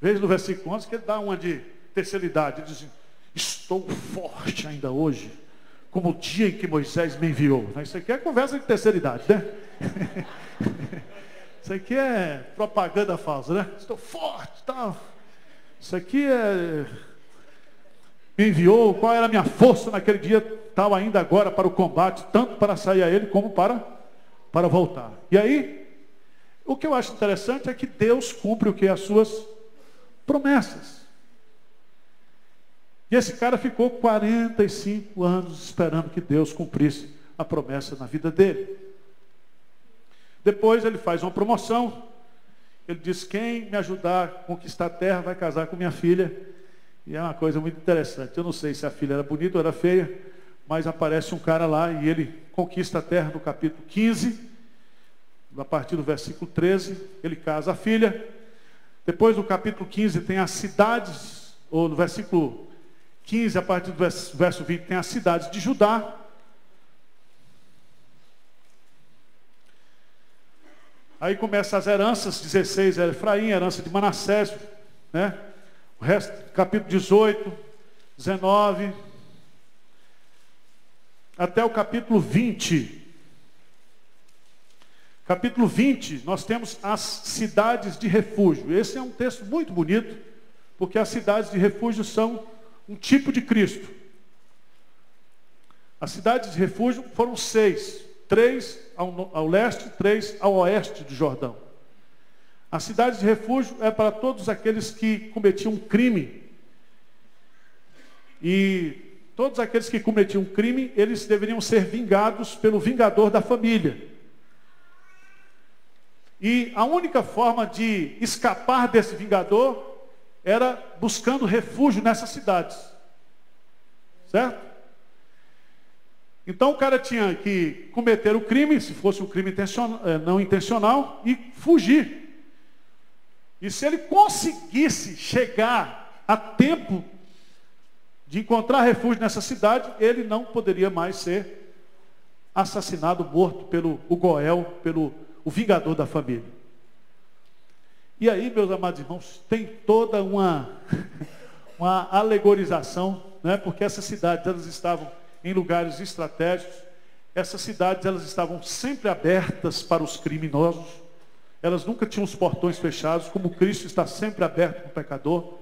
Veja no versículo 11 que ele dá uma de terceira idade. Ele diz: Estou forte ainda hoje, como o dia em que Moisés me enviou. Isso aqui é conversa de terceira idade, né? Isso aqui é propaganda falsa, né? Estou forte, tal. Isso aqui é. Me enviou, qual era a minha força naquele dia, tal ainda agora para o combate, tanto para sair a ele como para, para voltar. E aí, o que eu acho interessante é que Deus cumpre o que? As suas promessas. E esse cara ficou 45 anos esperando que Deus cumprisse a promessa na vida dele. Depois ele faz uma promoção. Ele diz: Quem me ajudar a conquistar a terra vai casar com minha filha. E é uma coisa muito interessante. Eu não sei se a filha era bonita ou era feia, mas aparece um cara lá e ele conquista a terra no capítulo 15, a partir do versículo 13. Ele casa a filha. Depois, no capítulo 15, tem as cidades, ou no versículo 15, a partir do verso 20, tem as cidades de Judá. Aí começa as heranças, 16 é Efraim, herança de Manassés, né? O resto, capítulo 18, 19, até o capítulo 20. Capítulo 20, nós temos as cidades de refúgio. Esse é um texto muito bonito, porque as cidades de refúgio são um tipo de Cristo. As cidades de refúgio foram seis: três ao, ao leste, três ao oeste do Jordão. As cidades de refúgio é para todos aqueles que cometiam crime. E todos aqueles que cometiam crime, eles deveriam ser vingados pelo vingador da família. E a única forma de escapar desse vingador era buscando refúgio nessas cidades. Certo? Então o cara tinha que cometer o crime, se fosse um crime intencional, eh, não intencional, e fugir. E se ele conseguisse chegar a tempo de encontrar refúgio nessa cidade, ele não poderia mais ser assassinado, morto pelo Goel, pelo o vingador da família. E aí, meus amados irmãos, tem toda uma, uma alegorização, né? porque essas cidades elas estavam em lugares estratégicos, essas cidades elas estavam sempre abertas para os criminosos, elas nunca tinham os portões fechados, como Cristo está sempre aberto para o pecador,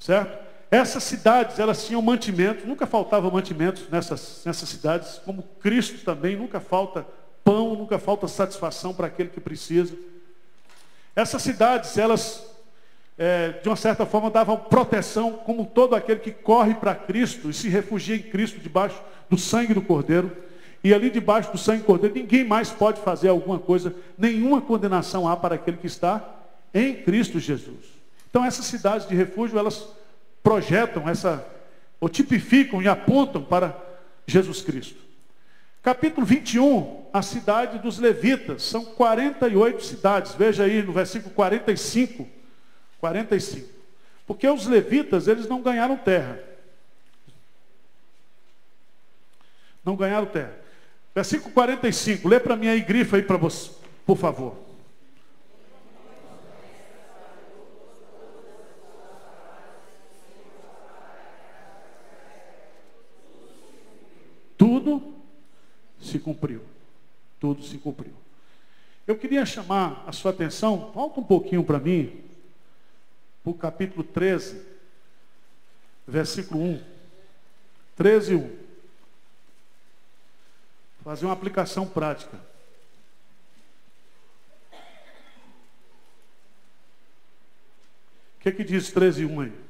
certo? Essas cidades, elas tinham mantimento, nunca faltava mantimentos nessas, nessas cidades, como Cristo também, nunca falta pão, nunca falta satisfação para aquele que precisa. Essas cidades, elas é, de uma certa forma, davam proteção, como todo aquele que corre para Cristo e se refugia em Cristo debaixo do sangue do Cordeiro. E ali debaixo do sangue do Cordeiro, ninguém mais pode fazer alguma coisa, nenhuma condenação há para aquele que está em Cristo Jesus. Então, essas cidades de refúgio, elas projetam essa, ou tipificam e apontam para Jesus Cristo. Capítulo 21, a cidade dos levitas. São 48 cidades. Veja aí no versículo 45. 45. Porque os levitas, eles não ganharam terra. Não ganharam terra. Versículo 45. Lê para mim aí, grifa aí para você, por favor. Tudo se cumpriu. Tudo se cumpriu. Eu queria chamar a sua atenção, volta um pouquinho para mim, para o capítulo 13, versículo 1. 13, 1. Fazer uma aplicação prática. O que, que diz 13, 1 aí?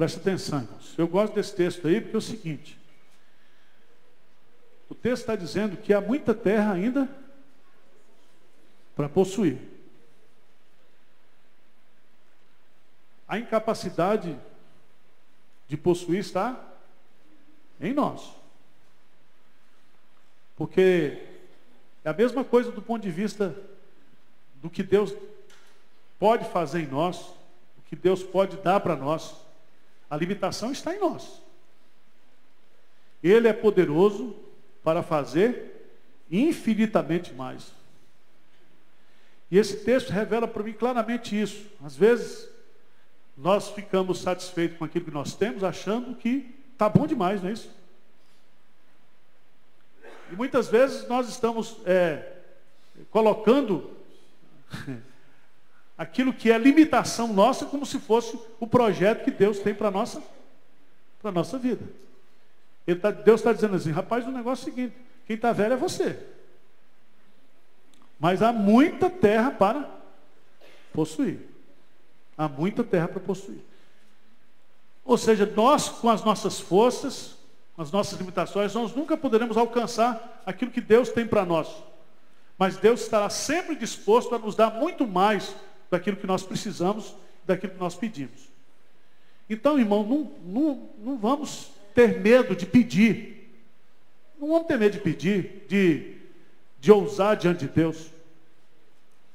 Presta atenção, irmãos. Eu gosto desse texto aí porque é o seguinte. O texto está dizendo que há muita terra ainda para possuir. A incapacidade de possuir está em nós. Porque é a mesma coisa do ponto de vista do que Deus pode fazer em nós, o que Deus pode dar para nós. A limitação está em nós. Ele é poderoso para fazer infinitamente mais. E esse texto revela para mim claramente isso. Às vezes, nós ficamos satisfeitos com aquilo que nós temos, achando que está bom demais, não é isso? E muitas vezes nós estamos é, colocando aquilo que é limitação nossa como se fosse o projeto que Deus tem para a nossa, nossa vida. Tá, Deus está dizendo assim, rapaz, o negócio é o seguinte, quem está velho é você. Mas há muita terra para possuir. Há muita terra para possuir. Ou seja, nós com as nossas forças, com as nossas limitações, nós nunca poderemos alcançar aquilo que Deus tem para nós. Mas Deus estará sempre disposto a nos dar muito mais daquilo que nós precisamos, daquilo que nós pedimos. Então, irmão, não, não, não vamos ter medo de pedir. Não vamos ter medo de pedir, de, de ousar diante de Deus.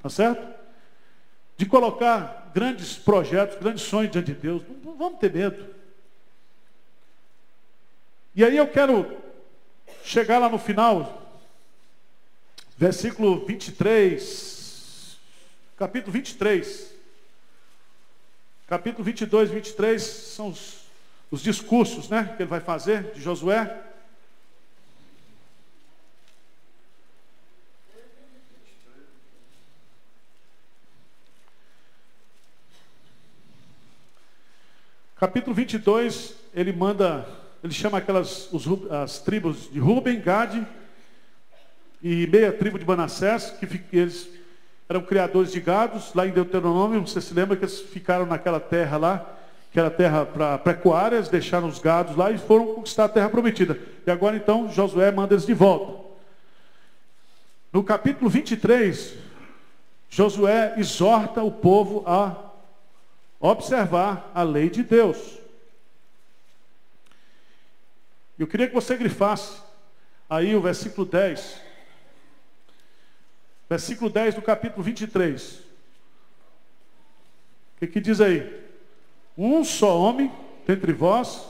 Tá certo? De colocar grandes projetos, grandes sonhos diante de Deus. Não, não vamos ter medo. E aí eu quero chegar lá no final, versículo 23 capítulo 23. Capítulo 22 e 23 são os, os discursos né, que ele vai fazer de Josué. Capítulo 22, ele manda, ele chama aquelas os, as tribos de Ruben, Gade e meia tribo de Manassés, que eles eram criadores de gados, lá em Deuteronômio, você se lembra que eles ficaram naquela terra lá, que era terra para pecuárias, deixaram os gados lá e foram conquistar a terra prometida. E agora então Josué manda eles de volta. No capítulo 23, Josué exorta o povo a observar a lei de Deus. Eu queria que você grifasse aí o versículo 10. Versículo 10 do capítulo 23. O que, que diz aí? Um só homem dentre vós,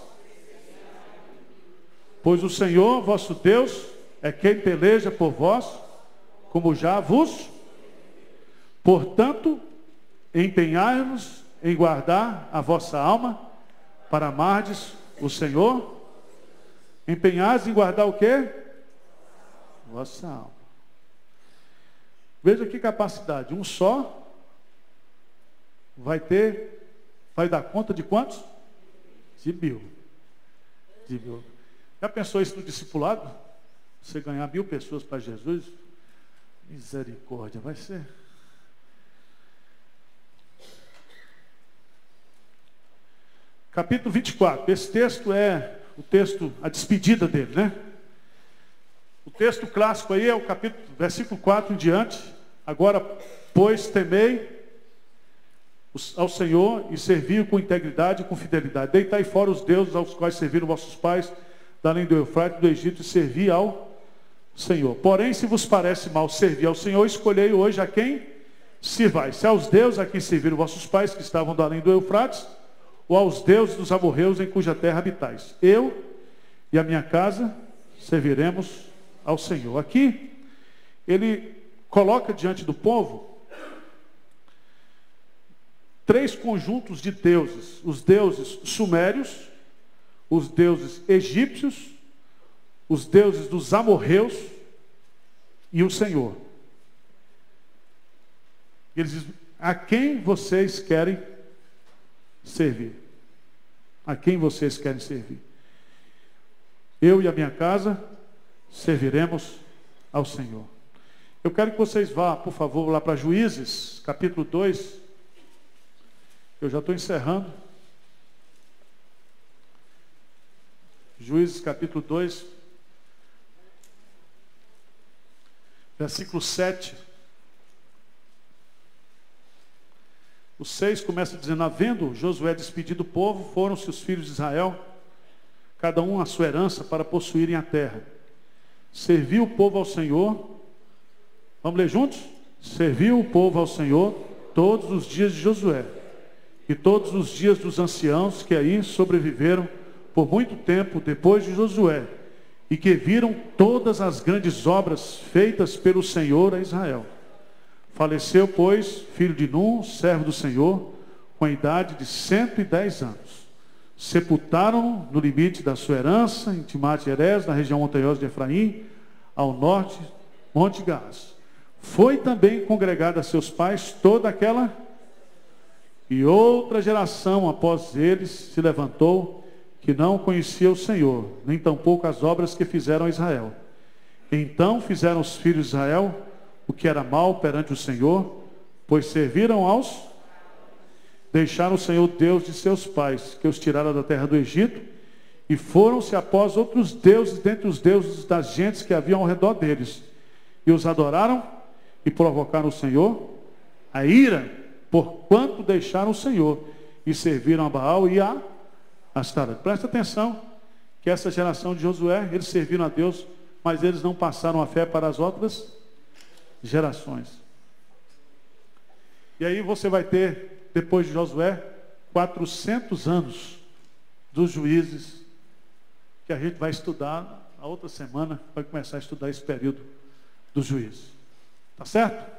pois o Senhor vosso Deus é quem peleja por vós, como já vos. Portanto, empenhai-vos em guardar a vossa alma para amardes o Senhor. Empenhais em guardar o quê? Vossa alma. Veja que capacidade. Um só vai ter vai dar conta de quantos? De mil. De mil. Já pensou isso no discipulado? Você ganhar mil pessoas para Jesus? Misericórdia, vai ser. Capítulo 24. Esse texto é o texto, a despedida dele, né? O texto clássico aí é o capítulo, versículo 4 em diante. Agora, pois, temei ao Senhor e servi com integridade e com fidelidade. Deitai fora os deuses aos quais serviram vossos pais, da além do Eufrates do Egito, e servi ao Senhor. Porém, se vos parece mal servir ao Senhor, escolhei hoje a quem sirvais. Se aos deuses a quem serviram vossos pais, que estavam da além do Eufrates, ou aos deuses dos amorreus em cuja terra habitais. Eu e a minha casa serviremos ao Senhor. Aqui, ele coloca diante do povo três conjuntos de deuses: os deuses sumérios, os deuses egípcios, os deuses dos amorreus e o Senhor. Eles dizem: a quem vocês querem servir. A quem vocês querem servir? Eu e a minha casa serviremos ao Senhor. Eu quero que vocês vá, por favor, lá para Juízes, capítulo 2. Eu já estou encerrando. Juízes, capítulo 2, versículo 7. O 6 começa dizendo: Havendo Josué despedido o povo, foram-se os filhos de Israel, cada um a sua herança, para possuírem a terra. Serviu o povo ao Senhor. Vamos ler juntos? Serviu o povo ao Senhor todos os dias de Josué e todos os dias dos anciãos que aí sobreviveram por muito tempo depois de Josué e que viram todas as grandes obras feitas pelo Senhor a Israel. Faleceu, pois, filho de Num, servo do Senhor, com a idade de 110 anos. Sepultaram-no no limite da sua herança, em Timate Erez, na região montanhosa de Efraim, ao norte, Monte Gás. Foi também congregada a seus pais toda aquela e outra geração após eles se levantou, que não conhecia o Senhor, nem tampouco as obras que fizeram a Israel. Então fizeram os filhos de Israel o que era mal perante o Senhor, pois serviram aos deixaram o Senhor Deus de seus pais, que os tirara da terra do Egito, e foram-se após outros deuses dentre os deuses das gentes que haviam ao redor deles, e os adoraram e provocaram o Senhor a ira, por quanto deixaram o Senhor e serviram a Baal e a Astarote. Presta atenção que essa geração de Josué, eles serviram a Deus, mas eles não passaram a fé para as outras gerações. E aí você vai ter, depois de Josué, 400 anos dos juízes, que a gente vai estudar a outra semana, vai começar a estudar esse período dos juízes. Tá certo?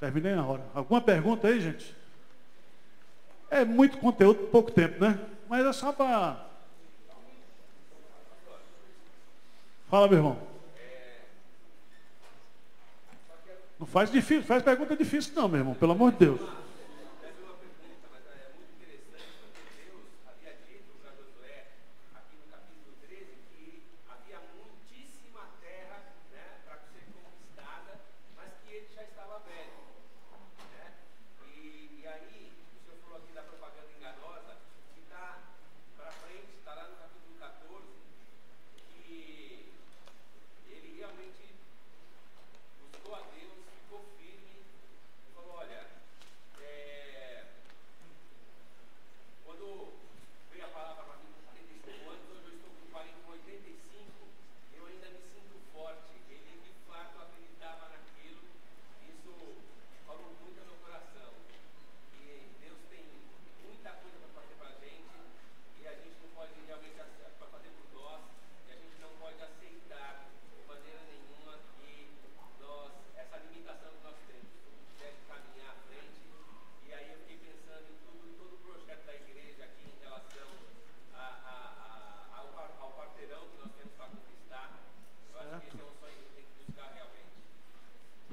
Terminei na hora. Alguma pergunta aí, gente? É muito conteúdo, pouco tempo, né? Mas é só para. Fala, meu irmão. Não faz difícil, faz pergunta difícil não, meu irmão, pelo amor de Deus.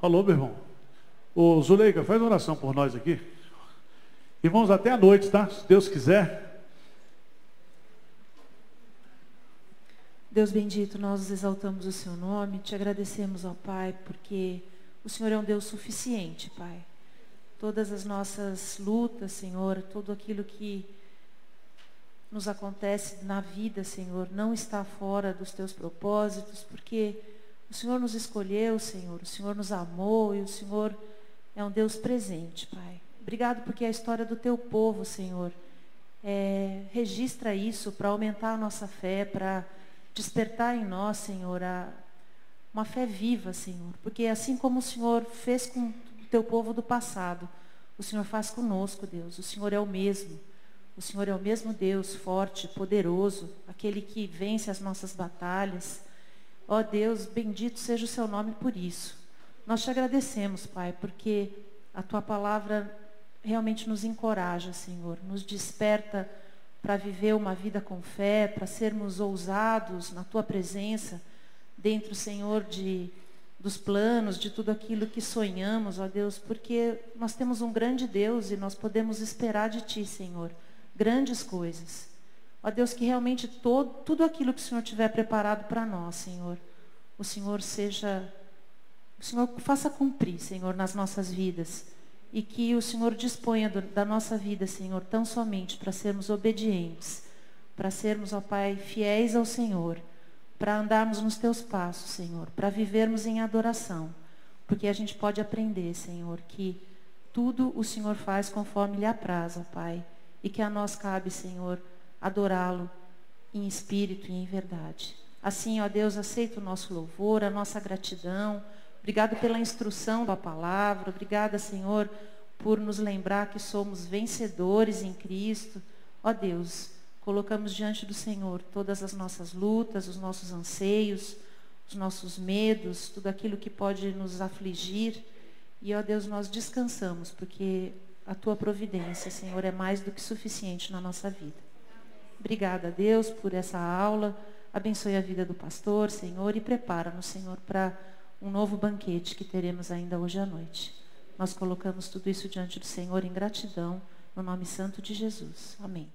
Falou, meu irmão. Ô Zuleika, faz oração por nós aqui. Irmãos, até a noite, tá? Se Deus quiser. Deus bendito, nós exaltamos o seu nome, te agradecemos, ó Pai, porque o Senhor é um Deus suficiente, Pai. Todas as nossas lutas, Senhor, tudo aquilo que nos acontece na vida, Senhor, não está fora dos teus propósitos, porque o Senhor nos escolheu, Senhor, o Senhor nos amou e o Senhor é um Deus presente, Pai. Obrigado porque a história do teu povo, Senhor, é, registra isso para aumentar a nossa fé, para despertar em nós, Senhor, a, uma fé viva, Senhor. Porque assim como o Senhor fez com o teu povo do passado, o Senhor faz conosco, Deus. O Senhor é o mesmo. O Senhor é o mesmo Deus, forte, poderoso, aquele que vence as nossas batalhas. Ó oh, Deus, bendito seja o seu nome por isso. Nós te agradecemos, Pai, porque a tua palavra realmente nos encoraja, Senhor, nos desperta para viver uma vida com fé, para sermos ousados na tua presença, dentro, Senhor, de dos planos, de tudo aquilo que sonhamos, ó Deus, porque nós temos um grande Deus e nós podemos esperar de ti, Senhor, grandes coisas. Ó Deus, que realmente todo, tudo aquilo que o Senhor tiver preparado para nós, Senhor, o Senhor seja o Senhor faça cumprir, Senhor, nas nossas vidas. E que o Senhor disponha do, da nossa vida, Senhor, tão somente para sermos obedientes, para sermos, ó Pai, fiéis ao Senhor, para andarmos nos teus passos, Senhor, para vivermos em adoração. Porque a gente pode aprender, Senhor, que tudo o Senhor faz conforme lhe apraz, ó Pai. E que a nós cabe, Senhor, adorá-lo em espírito e em verdade. Assim, ó Deus, aceita o nosso louvor, a nossa gratidão Obrigado pela instrução da palavra. Obrigada, Senhor, por nos lembrar que somos vencedores em Cristo. Ó Deus, colocamos diante do Senhor todas as nossas lutas, os nossos anseios, os nossos medos, tudo aquilo que pode nos afligir. E, ó Deus, nós descansamos, porque a tua providência, Senhor, é mais do que suficiente na nossa vida. Obrigada, Deus, por essa aula. Abençoe a vida do pastor, Senhor, e prepara-nos, Senhor, para um novo banquete que teremos ainda hoje à noite. Nós colocamos tudo isso diante do Senhor em gratidão, no nome santo de Jesus. Amém.